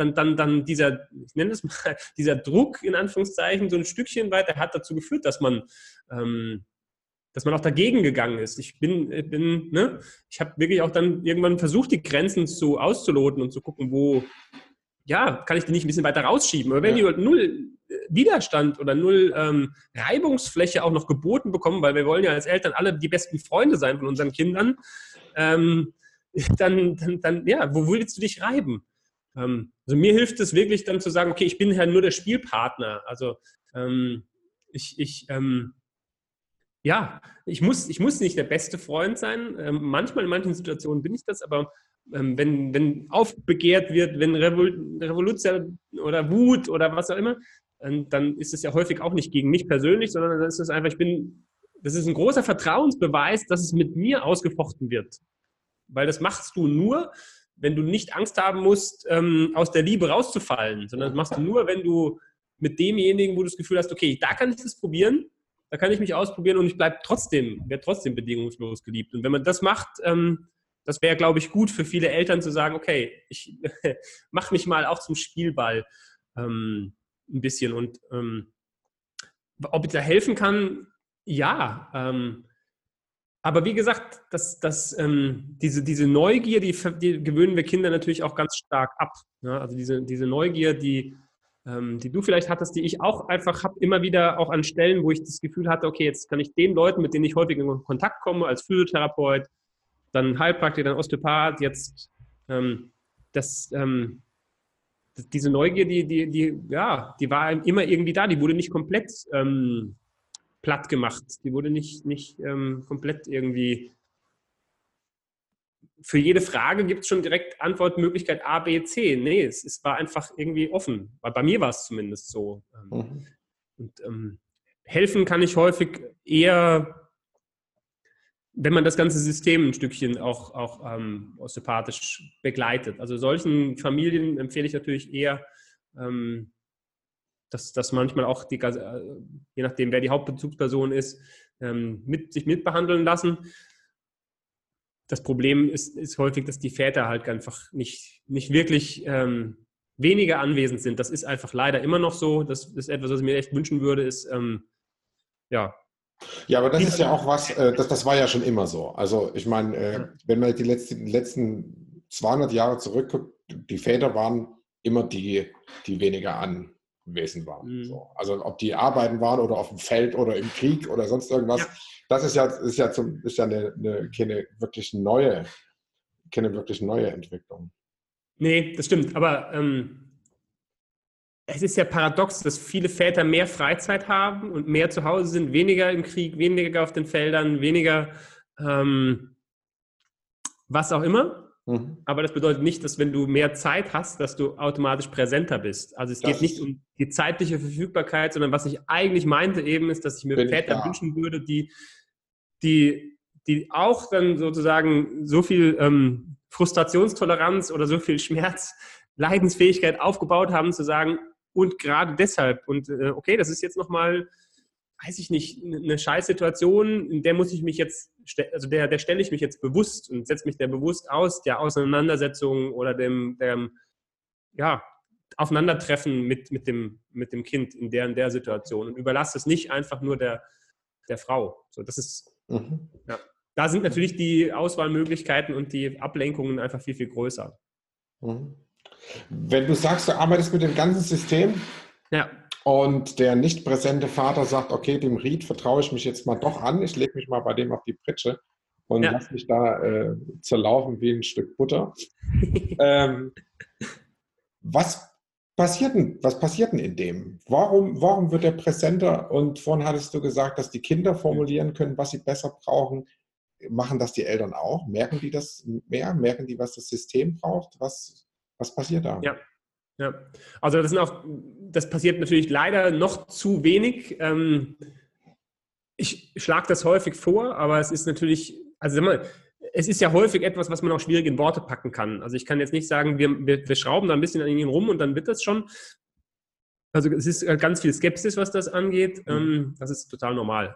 Speaker 2: dann, dann, dann dieser, ich nenne es mal, dieser Druck in Anführungszeichen so ein Stückchen weiter hat dazu geführt, dass man, ähm, dass man auch dagegen gegangen ist. Ich bin, bin ne, ich habe wirklich auch dann irgendwann versucht, die Grenzen zu auszuloten und zu gucken, wo, ja, kann ich die nicht ein bisschen weiter rausschieben. Aber wenn ja. die null Widerstand oder null ähm, Reibungsfläche auch noch geboten bekommen, weil wir wollen ja als Eltern alle die besten Freunde sein von unseren Kindern, ähm, dann, dann, dann, ja, wo willst du dich reiben? Ähm, also mir hilft es wirklich dann zu sagen, okay, ich bin ja nur der Spielpartner. Also ähm, ich, ich ähm, ja, ich muss, ich muss nicht der beste Freund sein. Ähm, manchmal in manchen Situationen bin ich das, aber ähm, wenn, wenn aufbegehrt wird, wenn Revol Revolution oder Wut oder was auch immer, dann ist es ja häufig auch nicht gegen mich persönlich, sondern dann ist es einfach, ich bin, das ist ein großer Vertrauensbeweis, dass es mit mir ausgefochten wird. Weil das machst du nur, wenn du nicht Angst haben musst, ähm, aus der Liebe rauszufallen, sondern das machst du nur, wenn du mit demjenigen, wo du das Gefühl hast, okay, da kann ich das probieren, da kann ich mich ausprobieren und ich bleibe trotzdem, werde trotzdem bedingungslos geliebt. Und wenn man das macht, ähm, das wäre, glaube ich, gut für viele Eltern zu sagen, okay, ich mache mich mal auch zum Spielball ähm, ein bisschen. Und ähm, ob ich da helfen kann, ja. Ähm, aber wie gesagt, das, das, ähm, diese, diese Neugier, die, die, gewöhnen wir Kinder natürlich auch ganz stark ab. Ja? Also diese, diese Neugier, die, ähm, die du vielleicht hattest, die ich auch einfach habe, immer wieder auch an Stellen, wo ich das Gefühl hatte, okay, jetzt kann ich den Leuten, mit denen ich häufig in Kontakt komme, als Physiotherapeut, dann Heilpraktiker, dann Osteopath, jetzt ähm, das, ähm, diese Neugier, die, die, die, ja, die war immer irgendwie da, die wurde nicht komplett ähm, platt gemacht, die wurde nicht, nicht ähm, komplett irgendwie. Für jede Frage gibt es schon direkt Antwortmöglichkeit A, B, C. Nee, es, es war einfach irgendwie offen. Weil bei mir war es zumindest so. Ähm, mhm. Und ähm, helfen kann ich häufig eher wenn man das ganze System ein Stückchen auch, auch ähm, osteopathisch begleitet. Also solchen Familien empfehle ich natürlich eher, ähm, dass, dass manchmal auch, die, äh, je nachdem, wer die Hauptbezugsperson ist, ähm, mit, sich mitbehandeln lassen. Das Problem ist, ist häufig, dass die Väter halt einfach nicht, nicht wirklich ähm, weniger anwesend sind. Das ist einfach leider immer noch so. Das ist etwas, was ich mir echt wünschen würde, ist, ähm, ja,
Speaker 1: ja, aber das ist ja auch was, äh, das, das war ja schon immer so. Also ich meine, äh, wenn man die letzten, letzten 200 Jahre zurückguckt, die Väter waren immer die, die weniger anwesend waren. Mhm. So. Also ob die arbeiten waren oder auf dem Feld oder im Krieg oder sonst irgendwas, ja. das ist ja, ist ja, zum, ist ja eine, eine, keine wirklich neue, keine wirklich neue Entwicklung.
Speaker 2: Nee, das stimmt. Aber ähm, es ist ja paradox, dass viele Väter mehr Freizeit haben und mehr zu Hause sind, weniger im Krieg, weniger auf den Feldern, weniger ähm, was auch immer. Mhm. Aber das bedeutet nicht, dass wenn du mehr Zeit hast, dass du automatisch präsenter bist. Also es das geht nicht um die zeitliche Verfügbarkeit, sondern was ich eigentlich meinte eben ist, dass ich mir Väter ich wünschen würde, die, die, die auch dann sozusagen so viel ähm, Frustrationstoleranz oder so viel Schmerz, Leidensfähigkeit aufgebaut haben, zu sagen, und gerade deshalb, und äh, okay, das ist jetzt nochmal, weiß ich nicht, eine Scheißsituation, in der muss ich mich jetzt, also der, der stelle ich mich jetzt bewusst und setze mich der bewusst aus, der Auseinandersetzung oder dem, dem ja, Aufeinandertreffen mit, mit, dem, mit dem Kind in der in der Situation und überlasse es nicht einfach nur der, der Frau. So, das ist, mhm. ja. Da sind natürlich die Auswahlmöglichkeiten und die Ablenkungen einfach viel, viel größer.
Speaker 1: Mhm. Wenn du sagst, du arbeitest mit dem ganzen System ja. Und der nicht präsente Vater sagt, okay, dem Ried vertraue ich mich jetzt mal doch an, ich lege mich mal bei dem auf die Pritsche und ja. lasse mich da äh, zerlaufen wie ein Stück Butter. ähm, was passiert denn, was passiert denn in dem? Warum, warum wird er präsenter? Und vorhin hattest du gesagt, dass die Kinder formulieren können, was sie besser brauchen. Machen das die Eltern auch? Merken die das mehr? Merken die, was das System braucht? Was, was passiert da?
Speaker 2: Ja. Ja, also das sind auch, das passiert natürlich leider noch zu wenig. Ähm, ich schlage das häufig vor, aber es ist natürlich, also sag mal, es ist ja häufig etwas, was man auch schwierig in Worte packen kann. Also ich kann jetzt nicht sagen, wir, wir, wir schrauben da ein bisschen an ihnen rum und dann wird das schon. Also es ist ganz viel Skepsis, was das angeht. Mhm. Ähm, das ist total normal.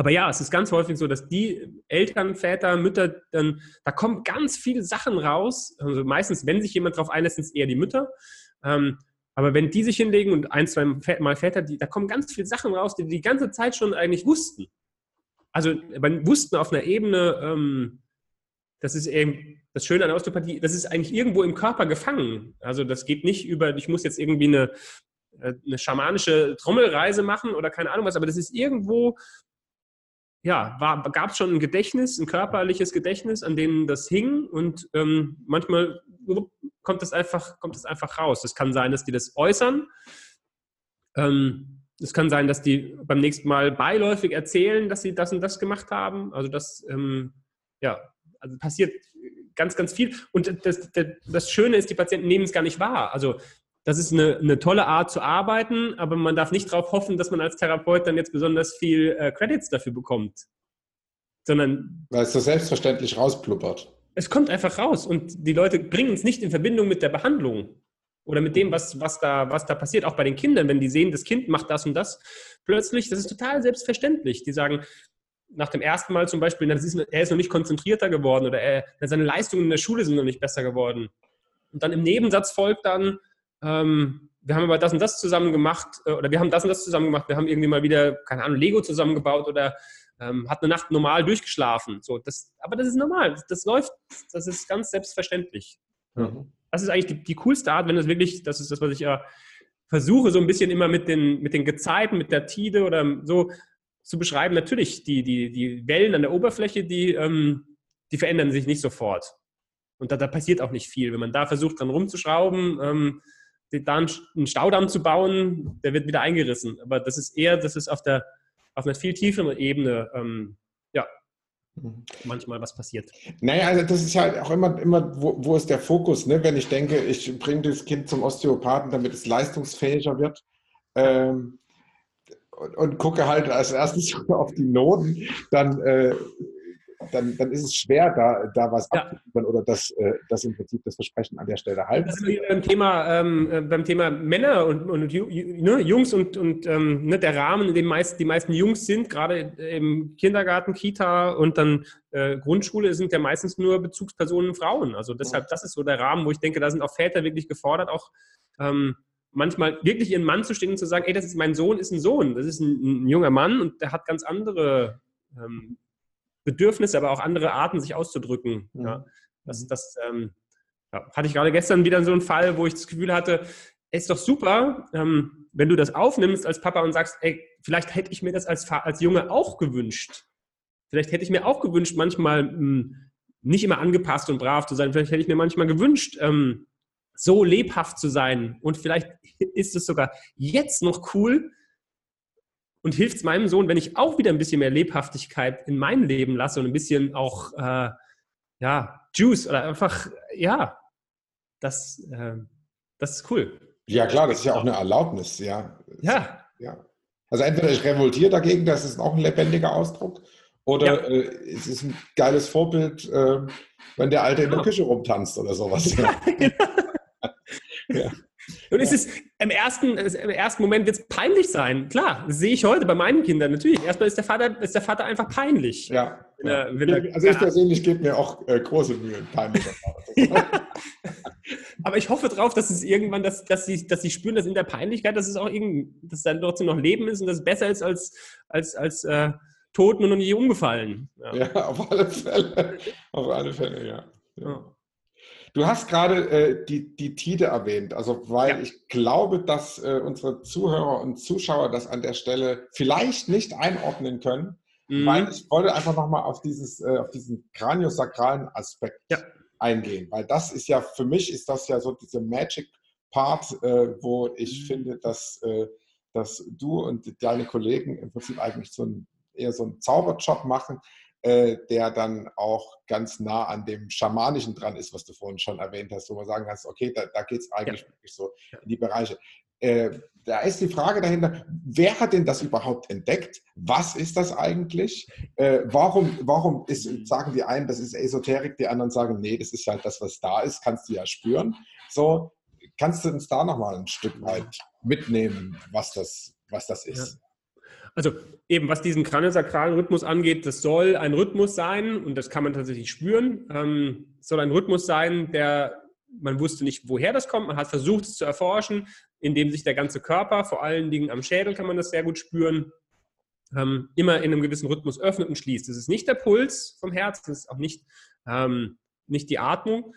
Speaker 2: Aber ja, es ist ganz häufig so, dass die Eltern, Väter, Mütter, dann, da kommen ganz viele Sachen raus. Also meistens, wenn sich jemand darauf einlässt, sind es eher die Mütter. Ähm, aber wenn die sich hinlegen und ein, zwei Mal Väter, die, da kommen ganz viele Sachen raus, die, die ganze Zeit schon eigentlich wussten also man wussten auf einer Ebene, ähm, das ist eben das Schöne an Osteopathie, das ist eigentlich irgendwo im Körper gefangen. Also das geht nicht über, ich muss jetzt irgendwie eine, äh, eine schamanische Trommelreise machen oder keine Ahnung was, aber das ist irgendwo, ja, gab es schon ein Gedächtnis, ein körperliches Gedächtnis, an dem das hing und ähm, manchmal kommt das einfach, kommt das einfach raus. Es kann sein, dass die das äußern. Ähm, es kann sein, dass die beim nächsten Mal beiläufig erzählen, dass sie das und das gemacht haben. Also das, ähm, ja, also passiert ganz, ganz viel. Und das, das, das, Schöne ist, die Patienten nehmen es gar nicht wahr. Also das ist eine, eine tolle Art zu arbeiten, aber man darf nicht darauf hoffen, dass man als Therapeut dann jetzt besonders viel äh, Credits dafür bekommt. Sondern.
Speaker 1: Weil es so selbstverständlich rauspluppert.
Speaker 2: Es kommt einfach raus und die Leute bringen es nicht in Verbindung mit der Behandlung oder mit dem, was, was, da, was da passiert, auch bei den Kindern, wenn die sehen, das Kind macht das und das, plötzlich, das ist total selbstverständlich. Die sagen, nach dem ersten Mal zum Beispiel, ist, er ist noch nicht konzentrierter geworden oder er, seine Leistungen in der Schule sind noch nicht besser geworden. Und dann im Nebensatz folgt dann, ähm, wir haben aber das und das zusammen gemacht äh, oder wir haben das und das zusammen gemacht, wir haben irgendwie mal wieder, keine Ahnung, Lego zusammengebaut oder ähm, hat eine Nacht normal durchgeschlafen. So, das, aber das ist normal, das, das läuft, das ist ganz selbstverständlich. Mhm das ist eigentlich die, die coolste Art, wenn es wirklich, das ist das, was ich ja versuche, so ein bisschen immer mit den, mit den Gezeiten, mit der Tide oder so zu beschreiben. Natürlich, die, die, die Wellen an der Oberfläche, die, ähm, die verändern sich nicht sofort. Und da, da, passiert auch nicht viel. Wenn man da versucht, dran rumzuschrauben, ähm, da einen Staudamm zu bauen, der wird wieder eingerissen. Aber das ist eher, das ist auf der auf einer viel tieferen Ebene ähm, manchmal was passiert.
Speaker 1: Naja, also das ist ja auch immer, immer wo, wo ist der Fokus? Ne? Wenn ich denke, ich bringe das Kind zum Osteopathen, damit es leistungsfähiger wird ähm, und, und, gucke halt als erstes auf die Noten, dann äh, dann, dann ist es schwer, da, da was ja. abzuliefern oder das, äh, das im Prinzip das Versprechen an der Stelle halten. Das
Speaker 2: ist beim Thema, ähm, äh, beim Thema Männer und, und ne, Jungs und, und ähm, ne, der Rahmen, in dem meist, die meisten Jungs sind, gerade im Kindergarten, Kita und dann äh, Grundschule, sind ja meistens nur Bezugspersonen Frauen. Also deshalb, das ist so der Rahmen, wo ich denke, da sind auch Väter wirklich gefordert, auch ähm, manchmal wirklich ihren Mann zu stehen und zu sagen, ey, das ist mein Sohn, ist ein Sohn, das ist ein, ein junger Mann und der hat ganz andere ähm, Bedürfnisse, aber auch andere Arten, sich auszudrücken. Mhm. Ja, das, das ähm, ja, hatte ich gerade gestern wieder so einen Fall, wo ich das Gefühl hatte, es ist doch super, ähm, wenn du das aufnimmst als Papa und sagst, ey, vielleicht hätte ich mir das als, als Junge auch gewünscht. Vielleicht hätte ich mir auch gewünscht, manchmal mh, hm, nicht immer angepasst und brav zu sein. Vielleicht hätte ich mir manchmal gewünscht, ähm, so lebhaft zu sein. Und vielleicht ist es sogar jetzt noch cool, und hilft es meinem Sohn, wenn ich auch wieder ein bisschen mehr Lebhaftigkeit in mein Leben lasse und ein bisschen auch, äh, ja, Juice oder einfach, ja, das, äh, das ist cool.
Speaker 1: Ja, klar, das ist ja auch eine Erlaubnis, ja.
Speaker 2: Ja.
Speaker 1: ja. Also entweder ich revoltiere dagegen, das ist auch ein lebendiger Ausdruck, Oder ja. äh, es ist ein geiles Vorbild, äh, wenn der Alte in der Küche rumtanzt oder sowas. Ja, genau.
Speaker 2: ja. Und es ist im ersten, im ersten Moment wird es peinlich sein. Klar, das sehe ich heute bei meinen Kindern natürlich. Erstmal ist der Vater, ist der Vater einfach peinlich.
Speaker 1: Ja. Er, er, also ich persönlich gebe mir auch äh, große Mühe, peinlich. ja.
Speaker 2: Aber ich hoffe drauf, dass es irgendwann, dass, dass, sie, dass sie spüren, dass in der Peinlichkeit, dass es auch irgendwie, dass dann trotzdem noch Leben ist und dass es besser ist als, als, als äh, tot und noch nie umgefallen.
Speaker 1: Ja. ja, auf alle Fälle. Auf alle Fälle, ja. ja. Du hast gerade äh, die, die Tide erwähnt, also weil ja. ich glaube, dass äh, unsere Zuhörer und Zuschauer das an der Stelle vielleicht nicht einordnen können, mhm. weil ich wollte einfach nochmal auf, äh, auf diesen kraniosakralen Aspekt ja. eingehen, weil das ist ja, für mich ist das ja so diese Magic Part, äh, wo ich mhm. finde, dass, äh, dass du und deine Kollegen im Prinzip eigentlich so ein, eher so einen Zauberjob machen, äh, der dann auch ganz nah an dem Schamanischen dran ist, was du vorhin schon erwähnt hast, wo man sagen kannst, okay, da, da geht es eigentlich ja. wirklich so in die Bereiche. Äh, da ist die Frage dahinter, wer hat denn das überhaupt entdeckt? Was ist das eigentlich? Äh, warum warum ist, sagen die einen, das ist Esoterik, die anderen sagen, nee, das ist halt das, was da ist, kannst du ja spüren. So, kannst du uns da nochmal ein Stück weit mitnehmen, was das, was das ist? Ja.
Speaker 2: Also eben, was diesen kraniosakralen Rhythmus angeht, das soll ein Rhythmus sein und das kann man tatsächlich spüren. Ähm, es soll ein Rhythmus sein, der man wusste nicht, woher das kommt. Man hat versucht, es zu erforschen, indem sich der ganze Körper, vor allen Dingen am Schädel kann man das sehr gut spüren, ähm, immer in einem gewissen Rhythmus öffnet und schließt. Das ist nicht der Puls vom Herz, das ist auch nicht, ähm, nicht die Atmung.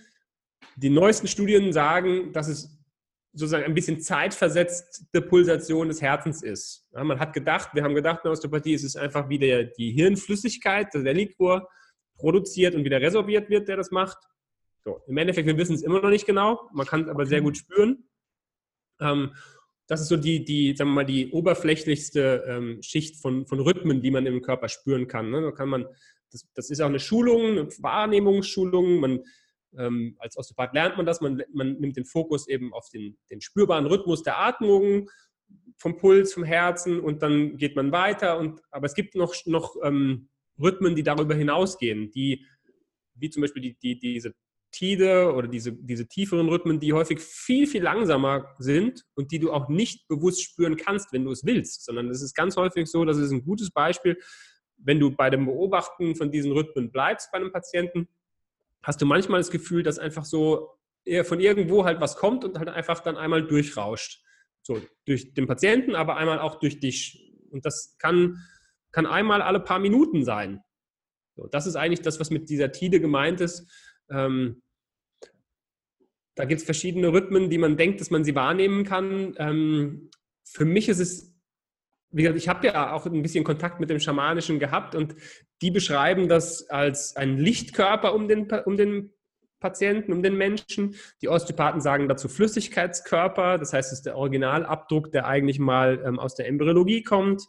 Speaker 2: Die neuesten Studien sagen, dass es sozusagen ein bisschen zeitversetzte Pulsation des Herzens ist. Ja, man hat gedacht, wir haben gedacht in der Osteopathie, es ist einfach wieder die Hirnflüssigkeit, der Liquor produziert und wieder resorbiert wird, der das macht. So, Im Endeffekt, wir wissen es immer noch nicht genau, man kann es aber sehr gut spüren. Ähm, das ist so die, die, sagen wir mal, die oberflächlichste ähm, Schicht von, von Rhythmen, die man im Körper spüren kann. Ne? Da kann man, das, das ist auch eine Schulung, eine Wahrnehmungsschulung. Man ähm, als Osteopath lernt man das, man, man nimmt den Fokus eben auf den, den spürbaren Rhythmus der Atmung, vom Puls, vom Herzen und dann geht man weiter. Und, aber es gibt noch, noch ähm, Rhythmen, die darüber hinausgehen, die, wie zum Beispiel die, die, diese Tide oder diese, diese tieferen Rhythmen, die häufig viel, viel langsamer sind und die du auch nicht bewusst spüren kannst, wenn du es willst, sondern es ist ganz häufig so, das ist ein gutes Beispiel, wenn du bei dem Beobachten von diesen Rhythmen bleibst bei einem Patienten, hast du manchmal das Gefühl, dass einfach so von irgendwo halt was kommt und halt einfach dann einmal durchrauscht. So, durch den Patienten, aber einmal auch durch dich. Und das kann, kann einmal alle paar Minuten sein. So, das ist eigentlich das, was mit dieser Tide gemeint ist. Ähm, da gibt es verschiedene Rhythmen, die man denkt, dass man sie wahrnehmen kann. Ähm, für mich ist es wie gesagt, ich habe ja auch ein bisschen Kontakt mit dem Schamanischen gehabt und die beschreiben das als ein Lichtkörper um den, um den Patienten, um den Menschen. Die Osteopathen sagen dazu Flüssigkeitskörper, das heißt, es ist der Originalabdruck, der eigentlich mal ähm, aus der Embryologie kommt.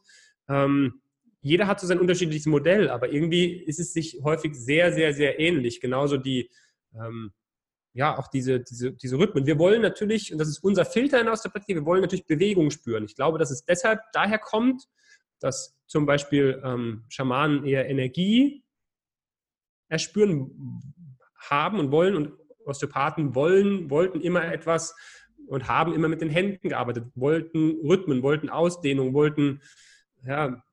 Speaker 2: Ähm, jeder hat so sein unterschiedliches Modell, aber irgendwie ist es sich häufig sehr, sehr, sehr ähnlich. Genauso die ähm, ja, auch diese, diese, diese Rhythmen. Wir wollen natürlich, und das ist unser Filter in Osteopathie, wir wollen natürlich Bewegung spüren. Ich glaube, dass es deshalb daher kommt, dass zum Beispiel ähm, Schamanen eher Energie erspüren haben und wollen und Osteopathen wollen, wollten immer etwas und haben immer mit den Händen gearbeitet, wollten Rhythmen, wollten Ausdehnung, wollten ja,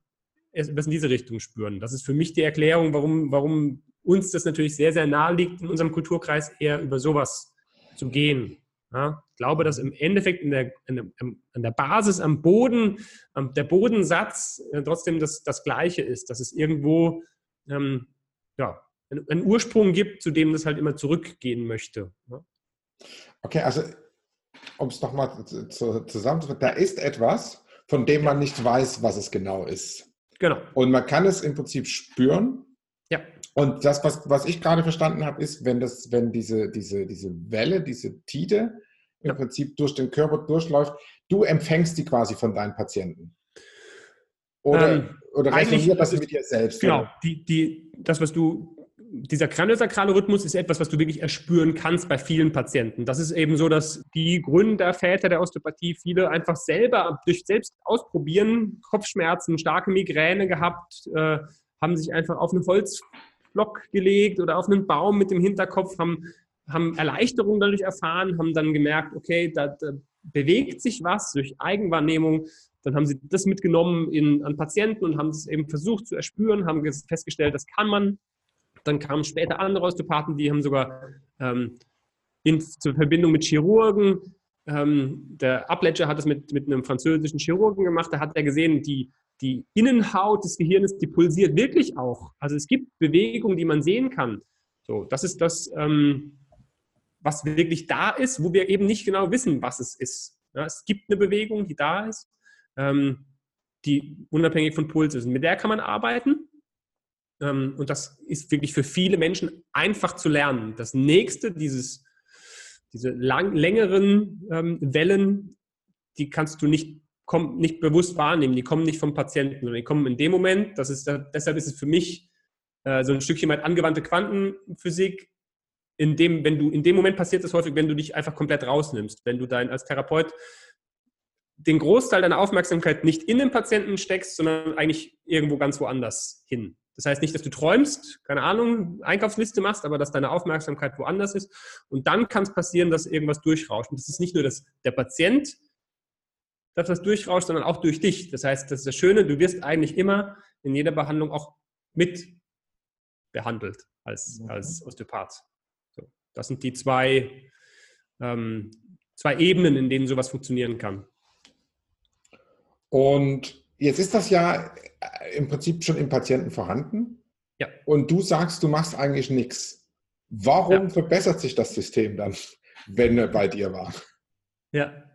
Speaker 2: etwas in diese Richtung spüren. Das ist für mich die Erklärung, warum, warum uns das natürlich sehr, sehr nahe liegt, in unserem Kulturkreis eher über sowas zu gehen. Ja, ich glaube, dass im Endeffekt in der, in an der Basis, am Boden, der Bodensatz äh, trotzdem das, das Gleiche ist, dass es irgendwo ähm, ja, einen Ursprung gibt, zu dem das halt immer zurückgehen möchte. Ja.
Speaker 1: Okay, also um es nochmal zusammenzufassen, da ist etwas, von dem man nicht weiß, was es genau ist.
Speaker 2: Genau.
Speaker 1: Und man kann es im Prinzip spüren.
Speaker 2: Ja.
Speaker 1: Und das, was, was ich gerade verstanden habe, ist, wenn, das, wenn diese, diese, diese Welle, diese Tide im ja. Prinzip durch den Körper durchläuft, du empfängst die quasi von deinen Patienten. Oder, ähm, oder resoniert das mit dir selbst?
Speaker 2: Genau, die, die, das, was du dieser kraniosakrale Rhythmus ist etwas, was du wirklich erspüren kannst bei vielen Patienten. Das ist eben so, dass die Gründer, Väter der Osteopathie viele einfach selber durch selbst ausprobieren, Kopfschmerzen, starke Migräne gehabt, äh, haben sich einfach auf einen Holzblock gelegt oder auf einen Baum mit dem Hinterkopf, haben, haben Erleichterung dadurch erfahren, haben dann gemerkt, okay, da, da bewegt sich was durch Eigenwahrnehmung. Dann haben sie das mitgenommen in, an Patienten und haben es eben versucht zu erspüren, haben festgestellt, das kann man. Dann kamen später andere Osteopathen, die haben sogar ähm, in zur Verbindung mit Chirurgen. Ähm, der Abledger hat es mit, mit einem französischen Chirurgen gemacht. Da hat er gesehen, die, die Innenhaut des Gehirns, die pulsiert wirklich auch. Also es gibt Bewegungen, die man sehen kann. So, das ist das, ähm, was wirklich da ist, wo wir eben nicht genau wissen, was es ist. Ja, es gibt eine Bewegung, die da ist, ähm, die unabhängig von Puls ist. Und mit der kann man arbeiten. Ähm, und das ist wirklich für viele Menschen einfach zu lernen. Das nächste, dieses diese lang, längeren ähm, Wellen, die kannst du nicht, komm, nicht bewusst wahrnehmen. Die kommen nicht vom Patienten, sondern die kommen in dem Moment. Das ist, deshalb ist es für mich äh, so ein Stückchen weit angewandte Quantenphysik. In dem, wenn du, in dem Moment passiert es häufig, wenn du dich einfach komplett rausnimmst. Wenn du dein als Therapeut den Großteil deiner Aufmerksamkeit nicht in den Patienten steckst, sondern eigentlich irgendwo ganz woanders hin. Das heißt nicht, dass du träumst, keine Ahnung, Einkaufsliste machst, aber dass deine Aufmerksamkeit woanders ist. Und dann kann es passieren, dass irgendwas durchrauscht. Und das ist nicht nur das, der Patient, dass das durchrauscht, sondern auch durch dich. Das heißt, das ist das Schöne, du wirst eigentlich immer in jeder Behandlung auch mit behandelt als, mhm. als Osteopath. So, das sind die zwei, ähm, zwei Ebenen, in denen sowas funktionieren kann.
Speaker 1: Und jetzt ist das ja im Prinzip schon im Patienten vorhanden. Ja. Und du sagst, du machst eigentlich nichts. Warum ja. verbessert sich das System dann, wenn er bei dir war?
Speaker 2: Ja.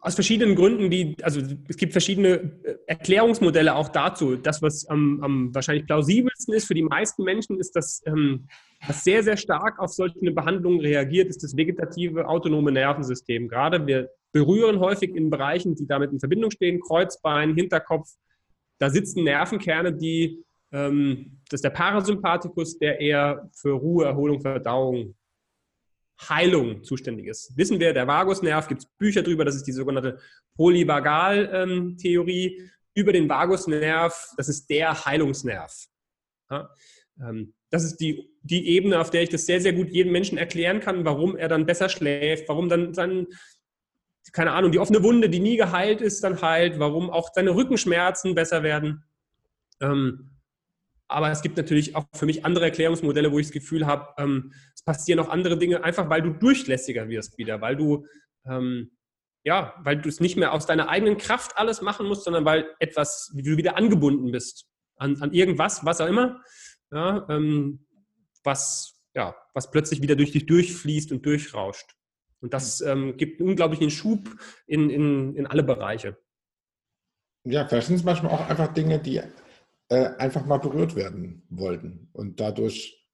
Speaker 2: Aus verschiedenen Gründen, die, also es gibt verschiedene äh, Erklärungsmodelle auch dazu. Das, was am, am wahrscheinlich plausibelsten ist für die meisten Menschen, ist, dass ähm, was sehr, sehr stark auf solche Behandlungen reagiert, ist das vegetative autonome Nervensystem. Gerade wir berühren häufig in Bereichen, die damit in Verbindung stehen, Kreuzbein, Hinterkopf. Da sitzen Nervenkerne, die, ähm, das ist der Parasympathikus, der eher für Ruhe, Erholung, Verdauung, Heilung zuständig ist. Wissen wir, der Vagusnerv, gibt es Bücher drüber, das ist die sogenannte Polyvagal-Theorie. Ähm, über den Vagusnerv, das ist der Heilungsnerv. Ja? Ähm, das ist die, die Ebene, auf der ich das sehr, sehr gut jedem Menschen erklären kann, warum er dann besser schläft, warum dann sein, keine Ahnung, die offene Wunde, die nie geheilt ist, dann heilt, warum auch seine Rückenschmerzen besser werden. Ähm, aber es gibt natürlich auch für mich andere Erklärungsmodelle, wo ich das Gefühl habe, ähm, es passieren auch andere Dinge, einfach weil du durchlässiger wirst wieder, weil du ähm, ja, weil du es nicht mehr aus deiner eigenen Kraft alles machen musst, sondern weil etwas, wie du wieder angebunden bist an, an irgendwas, was auch immer, ja, ähm, was, ja, was plötzlich wieder durch dich durchfließt und durchrauscht. Und das ähm, gibt einen unglaublichen Schub in, in, in alle Bereiche.
Speaker 1: Ja, vielleicht sind es manchmal auch einfach Dinge, die äh, einfach mal berührt werden wollten und dadurch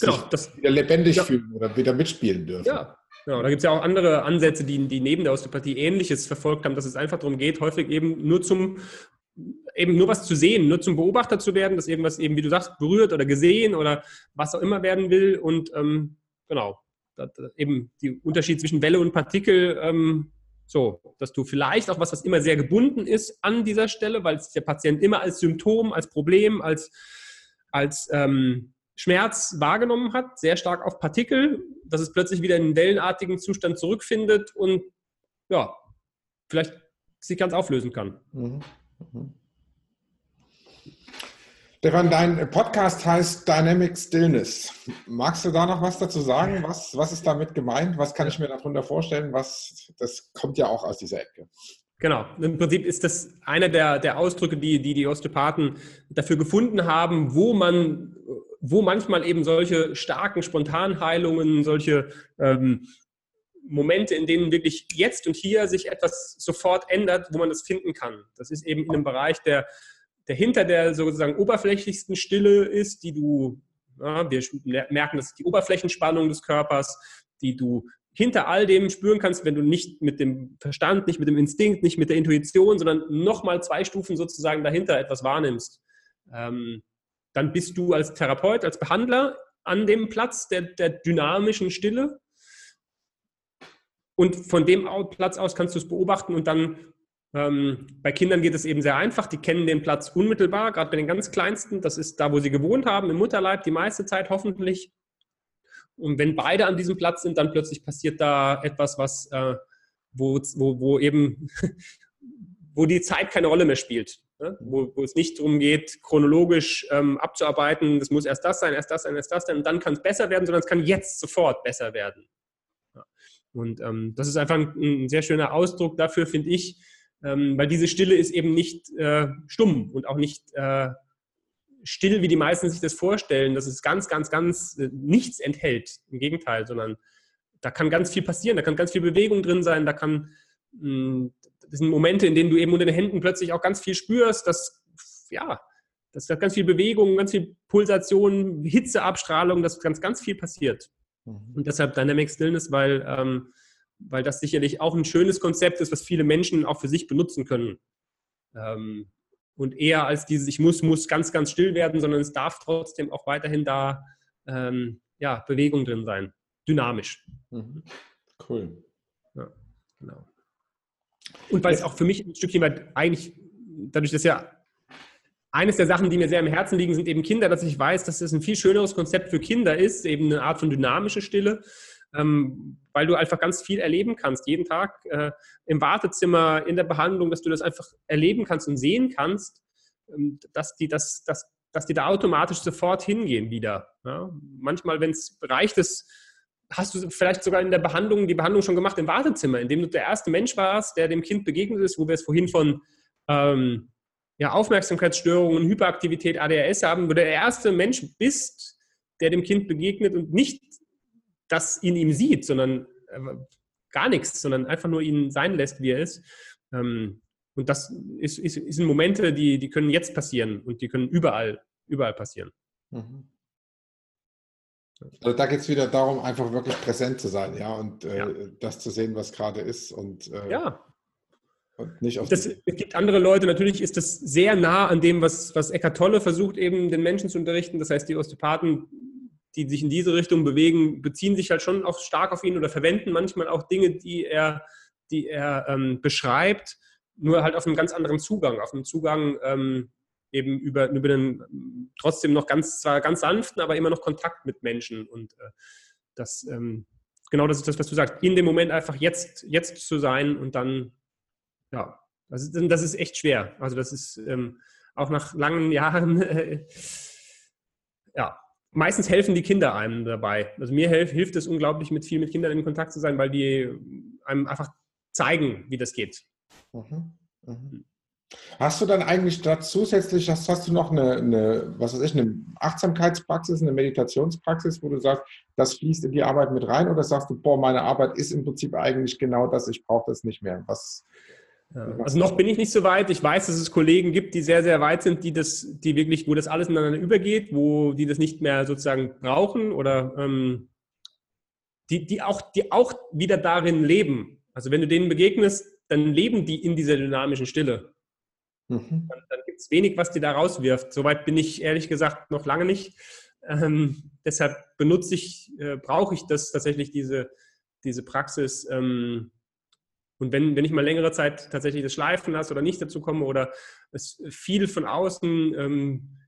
Speaker 1: genau, das, wieder lebendig ja, fühlen oder wieder mitspielen dürfen.
Speaker 2: Ja, genau. Da gibt es ja auch andere Ansätze, die, die neben der Osteopathie Ähnliches verfolgt haben, dass es einfach darum geht, häufig eben nur zum eben nur was zu sehen, nur zum Beobachter zu werden, dass irgendwas eben, wie du sagst, berührt oder gesehen oder was auch immer werden will. Und ähm, genau, eben der Unterschied zwischen Welle und Partikel, ähm, so, dass du vielleicht auch was, was immer sehr gebunden ist an dieser Stelle, weil es der Patient immer als Symptom, als Problem, als, als ähm, Schmerz wahrgenommen hat, sehr stark auf Partikel, dass es plötzlich wieder in einen wellenartigen Zustand zurückfindet und ja, vielleicht sich ganz auflösen kann. Mhm. Mhm.
Speaker 1: Stefan, dein Podcast heißt Dynamic Stillness. Magst du da noch was dazu sagen? Was, was ist damit gemeint? Was kann ich mir darunter vorstellen? Was, das kommt ja auch aus dieser Ecke.
Speaker 2: Genau. Im Prinzip ist das einer der, der Ausdrücke, die, die die Osteopathen dafür gefunden haben, wo man, wo manchmal eben solche starken Spontanheilungen, solche ähm, Momente, in denen wirklich jetzt und hier sich etwas sofort ändert, wo man das finden kann. Das ist eben in einem Bereich, der der hinter der sozusagen oberflächlichsten Stille ist, die du, ja, wir merken, das ist die Oberflächenspannung des Körpers, die du hinter all dem spüren kannst, wenn du nicht mit dem Verstand, nicht mit dem Instinkt, nicht mit der Intuition, sondern nochmal zwei Stufen sozusagen dahinter etwas wahrnimmst. Ähm, dann bist du als Therapeut, als Behandler an dem Platz der, der dynamischen Stille. Und von dem Platz aus kannst du es beobachten und dann Ähm, bei Kindern geht es eben sehr einfach. Die kennen den Platz unmittelbar, gerade bei den ganz Kleinsten. Das ist da, wo sie gewohnt haben, im Mutterleib, die meiste Zeit hoffentlich. Und wenn beide an diesem Platz sind, dann plötzlich passiert da etwas, was, äh, wo, wo, wo eben, wo die Zeit keine Rolle mehr spielt. Ne? Wo, wo, es nicht darum geht, chronologisch ähm, abzuarbeiten, das muss erst das sein, erst das sein, erst das sein, und dann kann es besser werden, sondern es kann jetzt sofort besser werden. Ja. Und ähm, das ist einfach ein, ein, sehr schöner Ausdruck dafür, finde ich, ähm, weil diese Stille ist eben nicht äh, stumm und auch nicht äh, still, wie die meisten sich das vorstellen, dass es ganz, ganz, ganz äh, nichts enthält. Im Gegenteil, sondern da kann ganz viel passieren, da kann ganz viel Bewegung drin sein, da kann, mh, hm, das sind Momente, in denen du eben unter den Händen plötzlich auch ganz viel spürst, dass, ja, dass da ganz viel Bewegung, ganz viel Pulsation, Hitzeabstrahlung, dass ganz, ganz viel passiert. Mhm. Und deshalb Dynamic Stillness, weil, ähm, weil das sicherlich auch ein schönes Konzept ist, was viele Menschen auch für sich benutzen können. Ähm, und eher als dieses, ich muss, muss ganz, ganz still werden, sondern es darf trotzdem auch weiterhin da ähm, ja, Bewegung drin sein, dynamisch. Mhm.
Speaker 1: Cool.
Speaker 2: Ja, genau. Und weil es auch für mich ein Stückchen weit eigentlich, dadurch, dass ja eines der Sachen, die mir sehr am Herzen liegen, sind eben Kinder, dass ich weiß, dass es ein viel schöneres Konzept für Kinder ist, eben eine Art von dynamische Stille, ähm, weil du einfach ganz viel erleben kannst, jeden Tag äh, im Wartezimmer, in der Behandlung, dass du das einfach erleben kannst und sehen kannst, ähm, dass, die, das, dass, dass die da automatisch sofort hingehen wieder. Ja? Manchmal, wenn es reicht, ist, hast du vielleicht sogar in der Behandlung die Behandlung schon gemacht im Wartezimmer, indem du der erste Mensch warst, der dem Kind begegnet ist, wo wir es vorhin von ähm, ja, Aufmerksamkeitsstörungen, Hyperaktivität, ADHS haben, wo du der erste Mensch bist, der dem Kind begegnet und nicht das in ihm sieht, sondern äh, gar nichts, sondern einfach nur ihn sein lässt, wie er ist. Ähm, und das ist, ist, ist sind Momente, die, die können jetzt passieren und die können überall, überall passieren. Mhm.
Speaker 1: Also da geht es wieder darum, einfach wirklich präsent zu sein, ja, und äh, ja. das zu sehen, was gerade ist und,
Speaker 2: äh, ja. und nicht auf das, Es gibt andere Leute, natürlich ist das sehr nah an dem, was, was Eckart Tolle versucht, eben den Menschen zu unterrichten. Das heißt, die Osteopathen, die sich in diese Richtung bewegen, beziehen sich halt schon auch stark auf ihn oder verwenden manchmal auch Dinge, die er, die er ähm, beschreibt, nur halt auf einem ganz anderen Zugang, auf einem Zugang, ähm, eben über, über den trotzdem noch ganz, zwar ganz sanften, aber immer noch Kontakt mit Menschen. Und äh, das, ähm, genau das ist das, was du sagst, in dem Moment einfach jetzt, jetzt zu sein und dann, ja, das ist, das ist echt schwer. Also das ist ähm, auch nach langen Jahren, äh, ja, meistens helfen die Kinder einem dabei. Also mir hilft, hilft es unglaublich, mit viel mit Kindern in Kontakt zu sein, weil die einem einfach zeigen, wie das geht. Mhm.
Speaker 1: Mhm. Hast du dann eigentlich da zusätzlich, hast, hast du noch eine, eine, was weiß ich, eine Achtsamkeitspraxis, eine Meditationspraxis, wo du sagst, das fließt in die Arbeit mit rein oder sagst du, boah, meine Arbeit ist im Prinzip eigentlich genau das, ich brauche das nicht mehr? Was,
Speaker 2: also noch bin ich nicht so weit. Ich weiß, dass es Kollegen gibt, die sehr, sehr weit sind, die das, die wirklich, wo das alles ineinander übergeht, wo die das nicht mehr sozusagen brauchen oder ähm, die, die, auch, die auch wieder darin leben. Also wenn du denen begegnest, dann leben die in dieser dynamischen Stille. Mhm. Dann, dann gibt es wenig, was die da rauswirft. Soweit bin ich ehrlich gesagt noch lange nicht. Ähm, deshalb benutze ich, äh, brauche ich das tatsächlich, diese, diese Praxis. Ähm, und wenn, wenn ich mal längere Zeit tatsächlich das Schleifen lasse oder nicht dazu komme oder es viel von außen, ähm,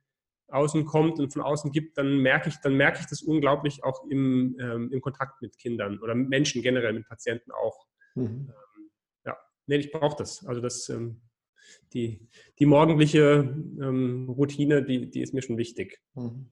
Speaker 2: außen kommt und von außen gibt, dann merke ich, dann merke ich das unglaublich auch im, ähm, im Kontakt mit Kindern oder Menschen generell, mit Patienten auch. Mhm. Ähm, ja, nee, ich brauche das. Also das ähm, die, die morgendliche ähm, Routine, die, die ist mir schon wichtig. Mhm.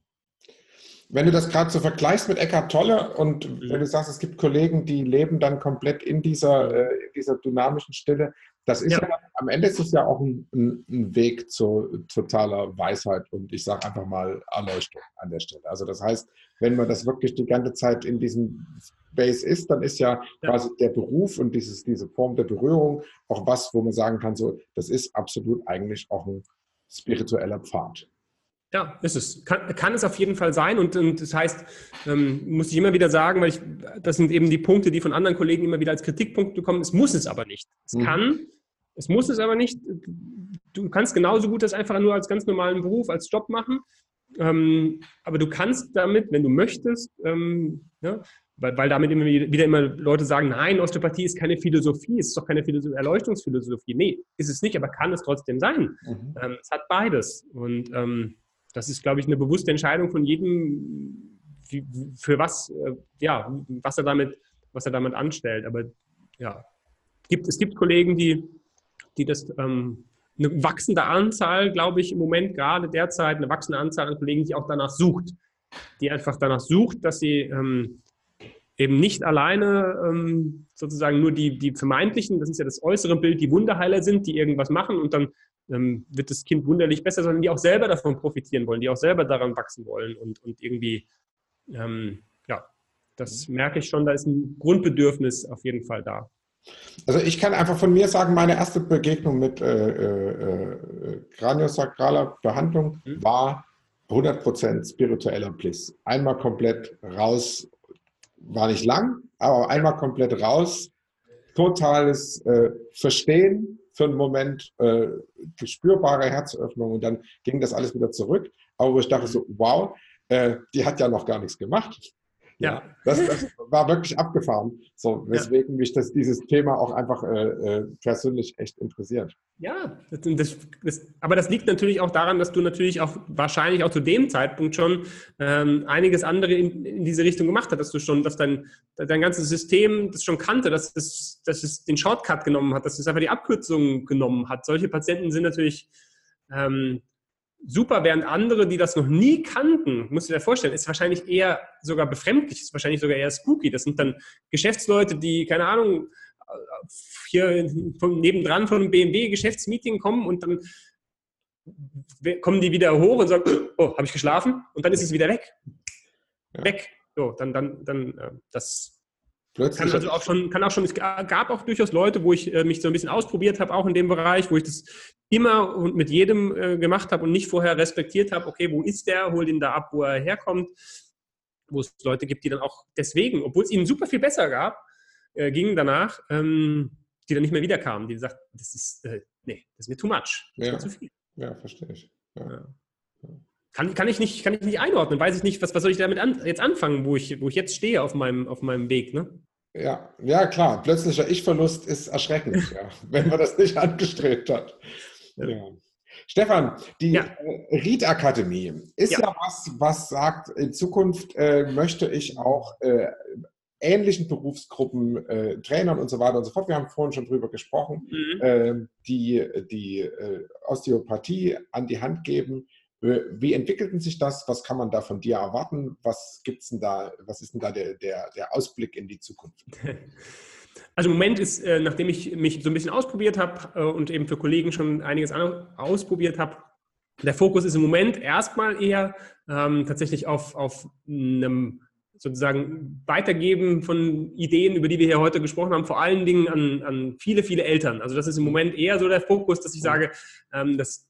Speaker 1: Wenn du das gerade so vergleichst mit Eckhart Tolle und mhm. wenn du sagst, es gibt Kollegen, die leben dann komplett in dieser, äh, in dieser dynamischen Stille, das ist ja. ja. am Ende ist es ja auch ein, ein, ein Weg zu totaler Weisheit und ich sage einfach mal Erleuchtung an der Stelle. Also das heißt, wenn man das wirklich die ganze Zeit in diesem Space ist, dann ist ja, ja, quasi der Beruf und dieses, diese Form der Berührung auch was, wo man sagen kann, so, das ist absolut eigentlich auch ein spiritueller Pfad.
Speaker 2: Ja, ist es. Kann, kann es auf jeden Fall sein. Und, und das heißt, ähm, muss ich immer wieder sagen, weil ich, das sind eben die Punkte, die von anderen Kollegen immer wieder als Kritikpunkte kommen. Es muss es aber nicht. Es mhm. kann, es muss es aber nicht. Du kannst genauso gut das einfach nur als ganz normalen Beruf, als Job machen. Ähm, aber du kannst damit, wenn du möchtest, ähm, ja, weil, weil damit immer wieder immer Leute sagen, nein, Osteopathie ist keine Philosophie, es ist doch keine Philosoph Erleuchtungsphilosophie. Nee, ist es nicht, aber kann es trotzdem sein. Mhm. Ähm, es hat beides. Und ähm, das ist, glaube ich, eine bewusste Entscheidung von jedem, für was, äh, ja, was er damit, was er damit anstellt. Aber ja, gibt, es gibt Kollegen, die, die das ähm, eine wachsende Anzahl, glaube ich, im Moment gerade derzeit, eine wachsende Anzahl an Kollegen, die auch danach sucht. Die einfach danach sucht, dass sie ähm, eben nicht alleine ähm, sozusagen nur die, die vermeintlichen, das ist ja das äußere Bild, die Wunderheiler sind, die irgendwas machen und dann ähm, wird das Kind wunderlich besser, sondern die auch selber davon profitieren wollen, die auch selber daran wachsen wollen und, und irgendwie, ähm, ja, das merke ich schon, da ist ein Grundbedürfnis auf jeden Fall da.
Speaker 1: Also ich kann einfach von mir sagen, meine erste Begegnung mit äh, äh, kraniosakraler Behandlung mhm. war 100% spiritueller Bliss. Einmal komplett raus war nicht lang, aber einmal komplett raus, totales äh, Verstehen für einen Moment, äh, spürbare Herzöffnung und dann ging das alles wieder zurück. Aber ich dachte so, wow, äh, die hat ja noch gar nichts gemacht. Ja, das, das, war wirklich abgefahren. So, weswegen ja. mich das, dieses Thema auch einfach äh, äh, persönlich echt interessiert.
Speaker 2: Ja, das, das, aber das liegt natürlich auch daran, dass du natürlich auch wahrscheinlich auch zu dem Zeitpunkt schon ähm, einiges andere in, in, diese Richtung gemacht hast, dass du schon, dass dein, dein ganzes System das schon kannte, dass es, dass es den Shortcut genommen hat, dass es einfach die Abkürzung genommen hat. Solche Patienten sind natürlich ähm, super, während andere, die das noch nie kannten, musst du dir vorstellen, ist wahrscheinlich eher sogar befremdlich, ist wahrscheinlich sogar eher spooky. Das sind dann Geschäftsleute, die, keine Ahnung, hier von, nebendran von einem BMW-Geschäftsmeeting kommen und dann kommen die wieder hoch und sagen, oh, habe ich geschlafen? Und dann ist es wieder weg. Ja. Weg. So, dann, dann, dann, äh, das Plötzlich kann also auch schon, kann auch schon, es gab auch durchaus Leute, wo ich äh, mich so ein bisschen ausprobiert habe, auch in dem Bereich, wo ich das immer und mit jedem äh, gemacht habe und nicht vorher respektiert habe, okay, wo ist der, hol ihn da ab, wo er herkommt, wo es Leute gibt, die dann auch deswegen, obwohl es ihnen super viel besser gab, äh, gingen danach, ähm, die dann nicht mehr wiederkamen, die sagten, das ist, äh, nee, das ist mir too much, das
Speaker 1: ja. ist mir zu viel. Ja, verstehe ich. Ja. Ja.
Speaker 2: Kann, kann, ich nicht, kann ich nicht einordnen, weiß ich nicht, was, was soll ich damit an, jetzt anfangen, wo ich, wo ich jetzt stehe auf meinem, auf meinem Weg, ne?
Speaker 1: Ja, ja, klar. Plötzlicher Ich-Verlust ist erschreckend, ja, wenn man das nicht angestrebt hat. Ja. Stefan, die ja. Ried-Akademie ist ja. ja. was, was sagt, in Zukunft äh, möchte ich auch äh, ähnlichen Berufsgruppen, äh, Trainern und so weiter und so fort, wir haben vorhin schon drüber gesprochen, mhm. äh, die die äh, Osteopathie an die Hand geben, äh, wie entwickelten sich das? Was kann man da von dir erwarten? Was gibt's denn da, was ist denn da der, der, der Ausblick in die Zukunft?
Speaker 2: Also im Moment ist, äh, nachdem ich mich so ein bisschen ausprobiert habe äh, und eben für Kollegen schon einiges ausprobiert habe, der Fokus ist im Moment erstmal eher ähm, tatsächlich auf, auf einem sozusagen Weitergeben von Ideen, über die wir hier heute gesprochen haben, vor allen Dingen an, an viele, viele Eltern. Also das ist im Moment eher so der Fokus, dass ich sage, ähm, dass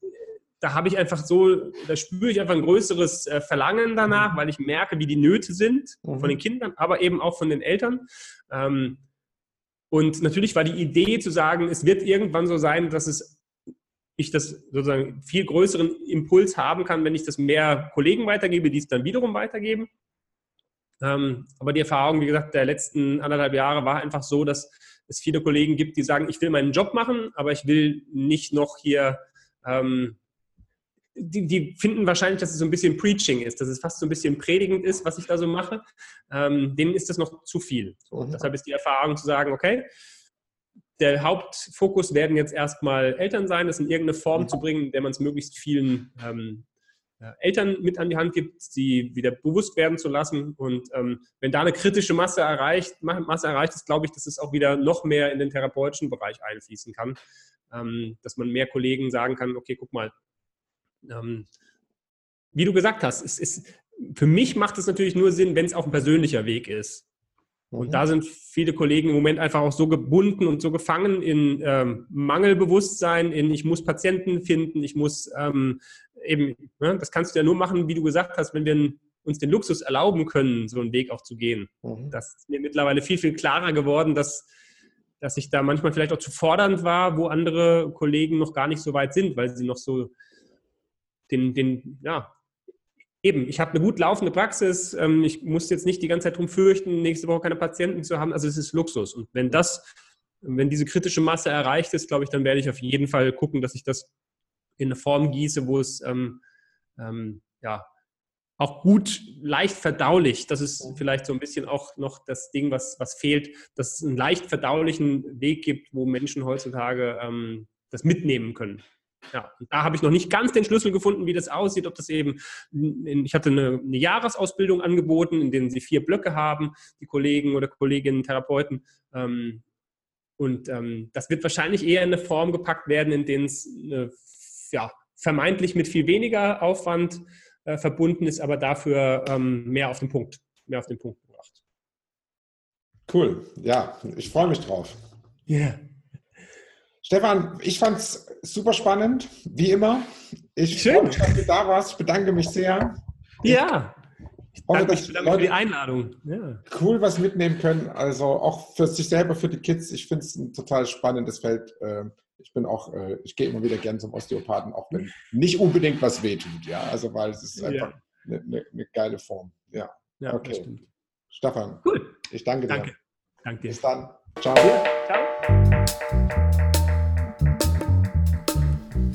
Speaker 2: da habe ich einfach so, da spüre ich einfach ein größeres äh, Verlangen danach, mhm. weil ich merke, wie die Nöte sind von den mhm. Kindern, aber eben auch von den Eltern. Ähm, und natürlich war die Idee zu sagen, es wird irgendwann so sein, dass es ich das sozusagen viel größeren Impuls haben kann, wenn ich das mehr Kollegen weitergebe, die es dann wiederum weitergeben. Ähm, aber die Erfahrung, wie gesagt, der letzten anderthalb Jahre war einfach so, dass es viele Kollegen gibt, die sagen, ich will meinen Job machen, aber ich will nicht noch hier ähm, die, die, finden wahrscheinlich, dass es so ein bisschen Preaching ist, dass es fast so ein bisschen predigend ist, was ich da so mache. Ähm, denen ist das noch zu viel. So, mhm. Deshalb ist die Erfahrung zu sagen, okay, der Hauptfokus werden jetzt erstmal Eltern sein, das in irgendeine Form mhm. zu bringen, in der man es möglichst vielen ähm, Eltern mit an die Hand gibt, sie wieder bewusst werden zu lassen. Und ähm, wenn da eine kritische Masse erreicht, Masse erreicht ist, glaube ich, dass es auch wieder noch mehr in den therapeutischen Bereich einfließen kann. Ähm, dass man mehr Kollegen sagen kann, okay, guck mal, ähm, wie du gesagt hast, es ist, für mich macht es natürlich nur Sinn, wenn es auch ein persönlicher Weg ist. Und mhm. da sind viele Kollegen im Moment einfach auch so gebunden und so gefangen in ähm, Mangelbewusstsein, in ich muss Patienten finden, ich muss ähm, eben, ne, das kannst du ja nur machen, wie du gesagt hast, wenn wir uns den Luxus erlauben können, so einen Weg auch zu gehen. Mhm. Das ist mir mittlerweile viel, viel klarer geworden, dass, dass ich da manchmal vielleicht auch zu fordernd war, wo andere Kollegen noch gar nicht so weit sind, weil sie noch so den, den, ja, eben, ich habe eine gut laufende Praxis, ähm, ich muss jetzt nicht die ganze Zeit drum fürchten, nächste Woche keine Patienten zu haben. Also es ist Luxus. Und wenn das, wenn diese kritische Masse erreicht ist, glaube ich, dann werde ich auf jeden Fall gucken, dass ich das in eine Form gieße, wo es ähm, ähm, ja, auch gut, leicht verdaulich. Das ist vielleicht so ein bisschen auch noch das Ding, was, was fehlt, dass es einen leicht verdaulichen Weg gibt, wo Menschen heutzutage ähm, das mitnehmen können. Ja, da habe ich noch nicht ganz den Schlüssel gefunden, wie das aussieht. Ob das eben, ich hatte eine, eine Jahresausbildung angeboten, in denen sie vier Blöcke haben, die Kollegen oder Kolleginnen, Therapeuten. Ähm, und ähm, das wird wahrscheinlich eher in eine Form gepackt werden, in denen es eine, ja, vermeintlich mit viel weniger Aufwand äh, verbunden ist, aber dafür ähm, mehr auf den Punkt, mehr auf den Punkt gebracht.
Speaker 1: Cool, ja, ich freue mich drauf. Ja. Yeah. Stefan, ich fand es super spannend, wie immer. Ich freue mich, dass du da warst. Ich bedanke mich sehr.
Speaker 2: Ja. Ich hoffe, dass ich Leute für die Einladung. Ja.
Speaker 1: Cool was mitnehmen können. Also auch für sich selber, für die Kids. Ich finde es ein total spannendes Feld. Ähm, ich bin auch, äh, ich gehe immer wieder gerne zum Osteopathen, auch wenn nicht unbedingt was wehtut. Ja, also weil es ist einfach ja. eine, eine, eine, geile Form. Ja, ja okay. Stefan, cool. ich danke dir.
Speaker 2: Danke. Danke dir.
Speaker 1: Bis dann. Ciao. Ja, ciao.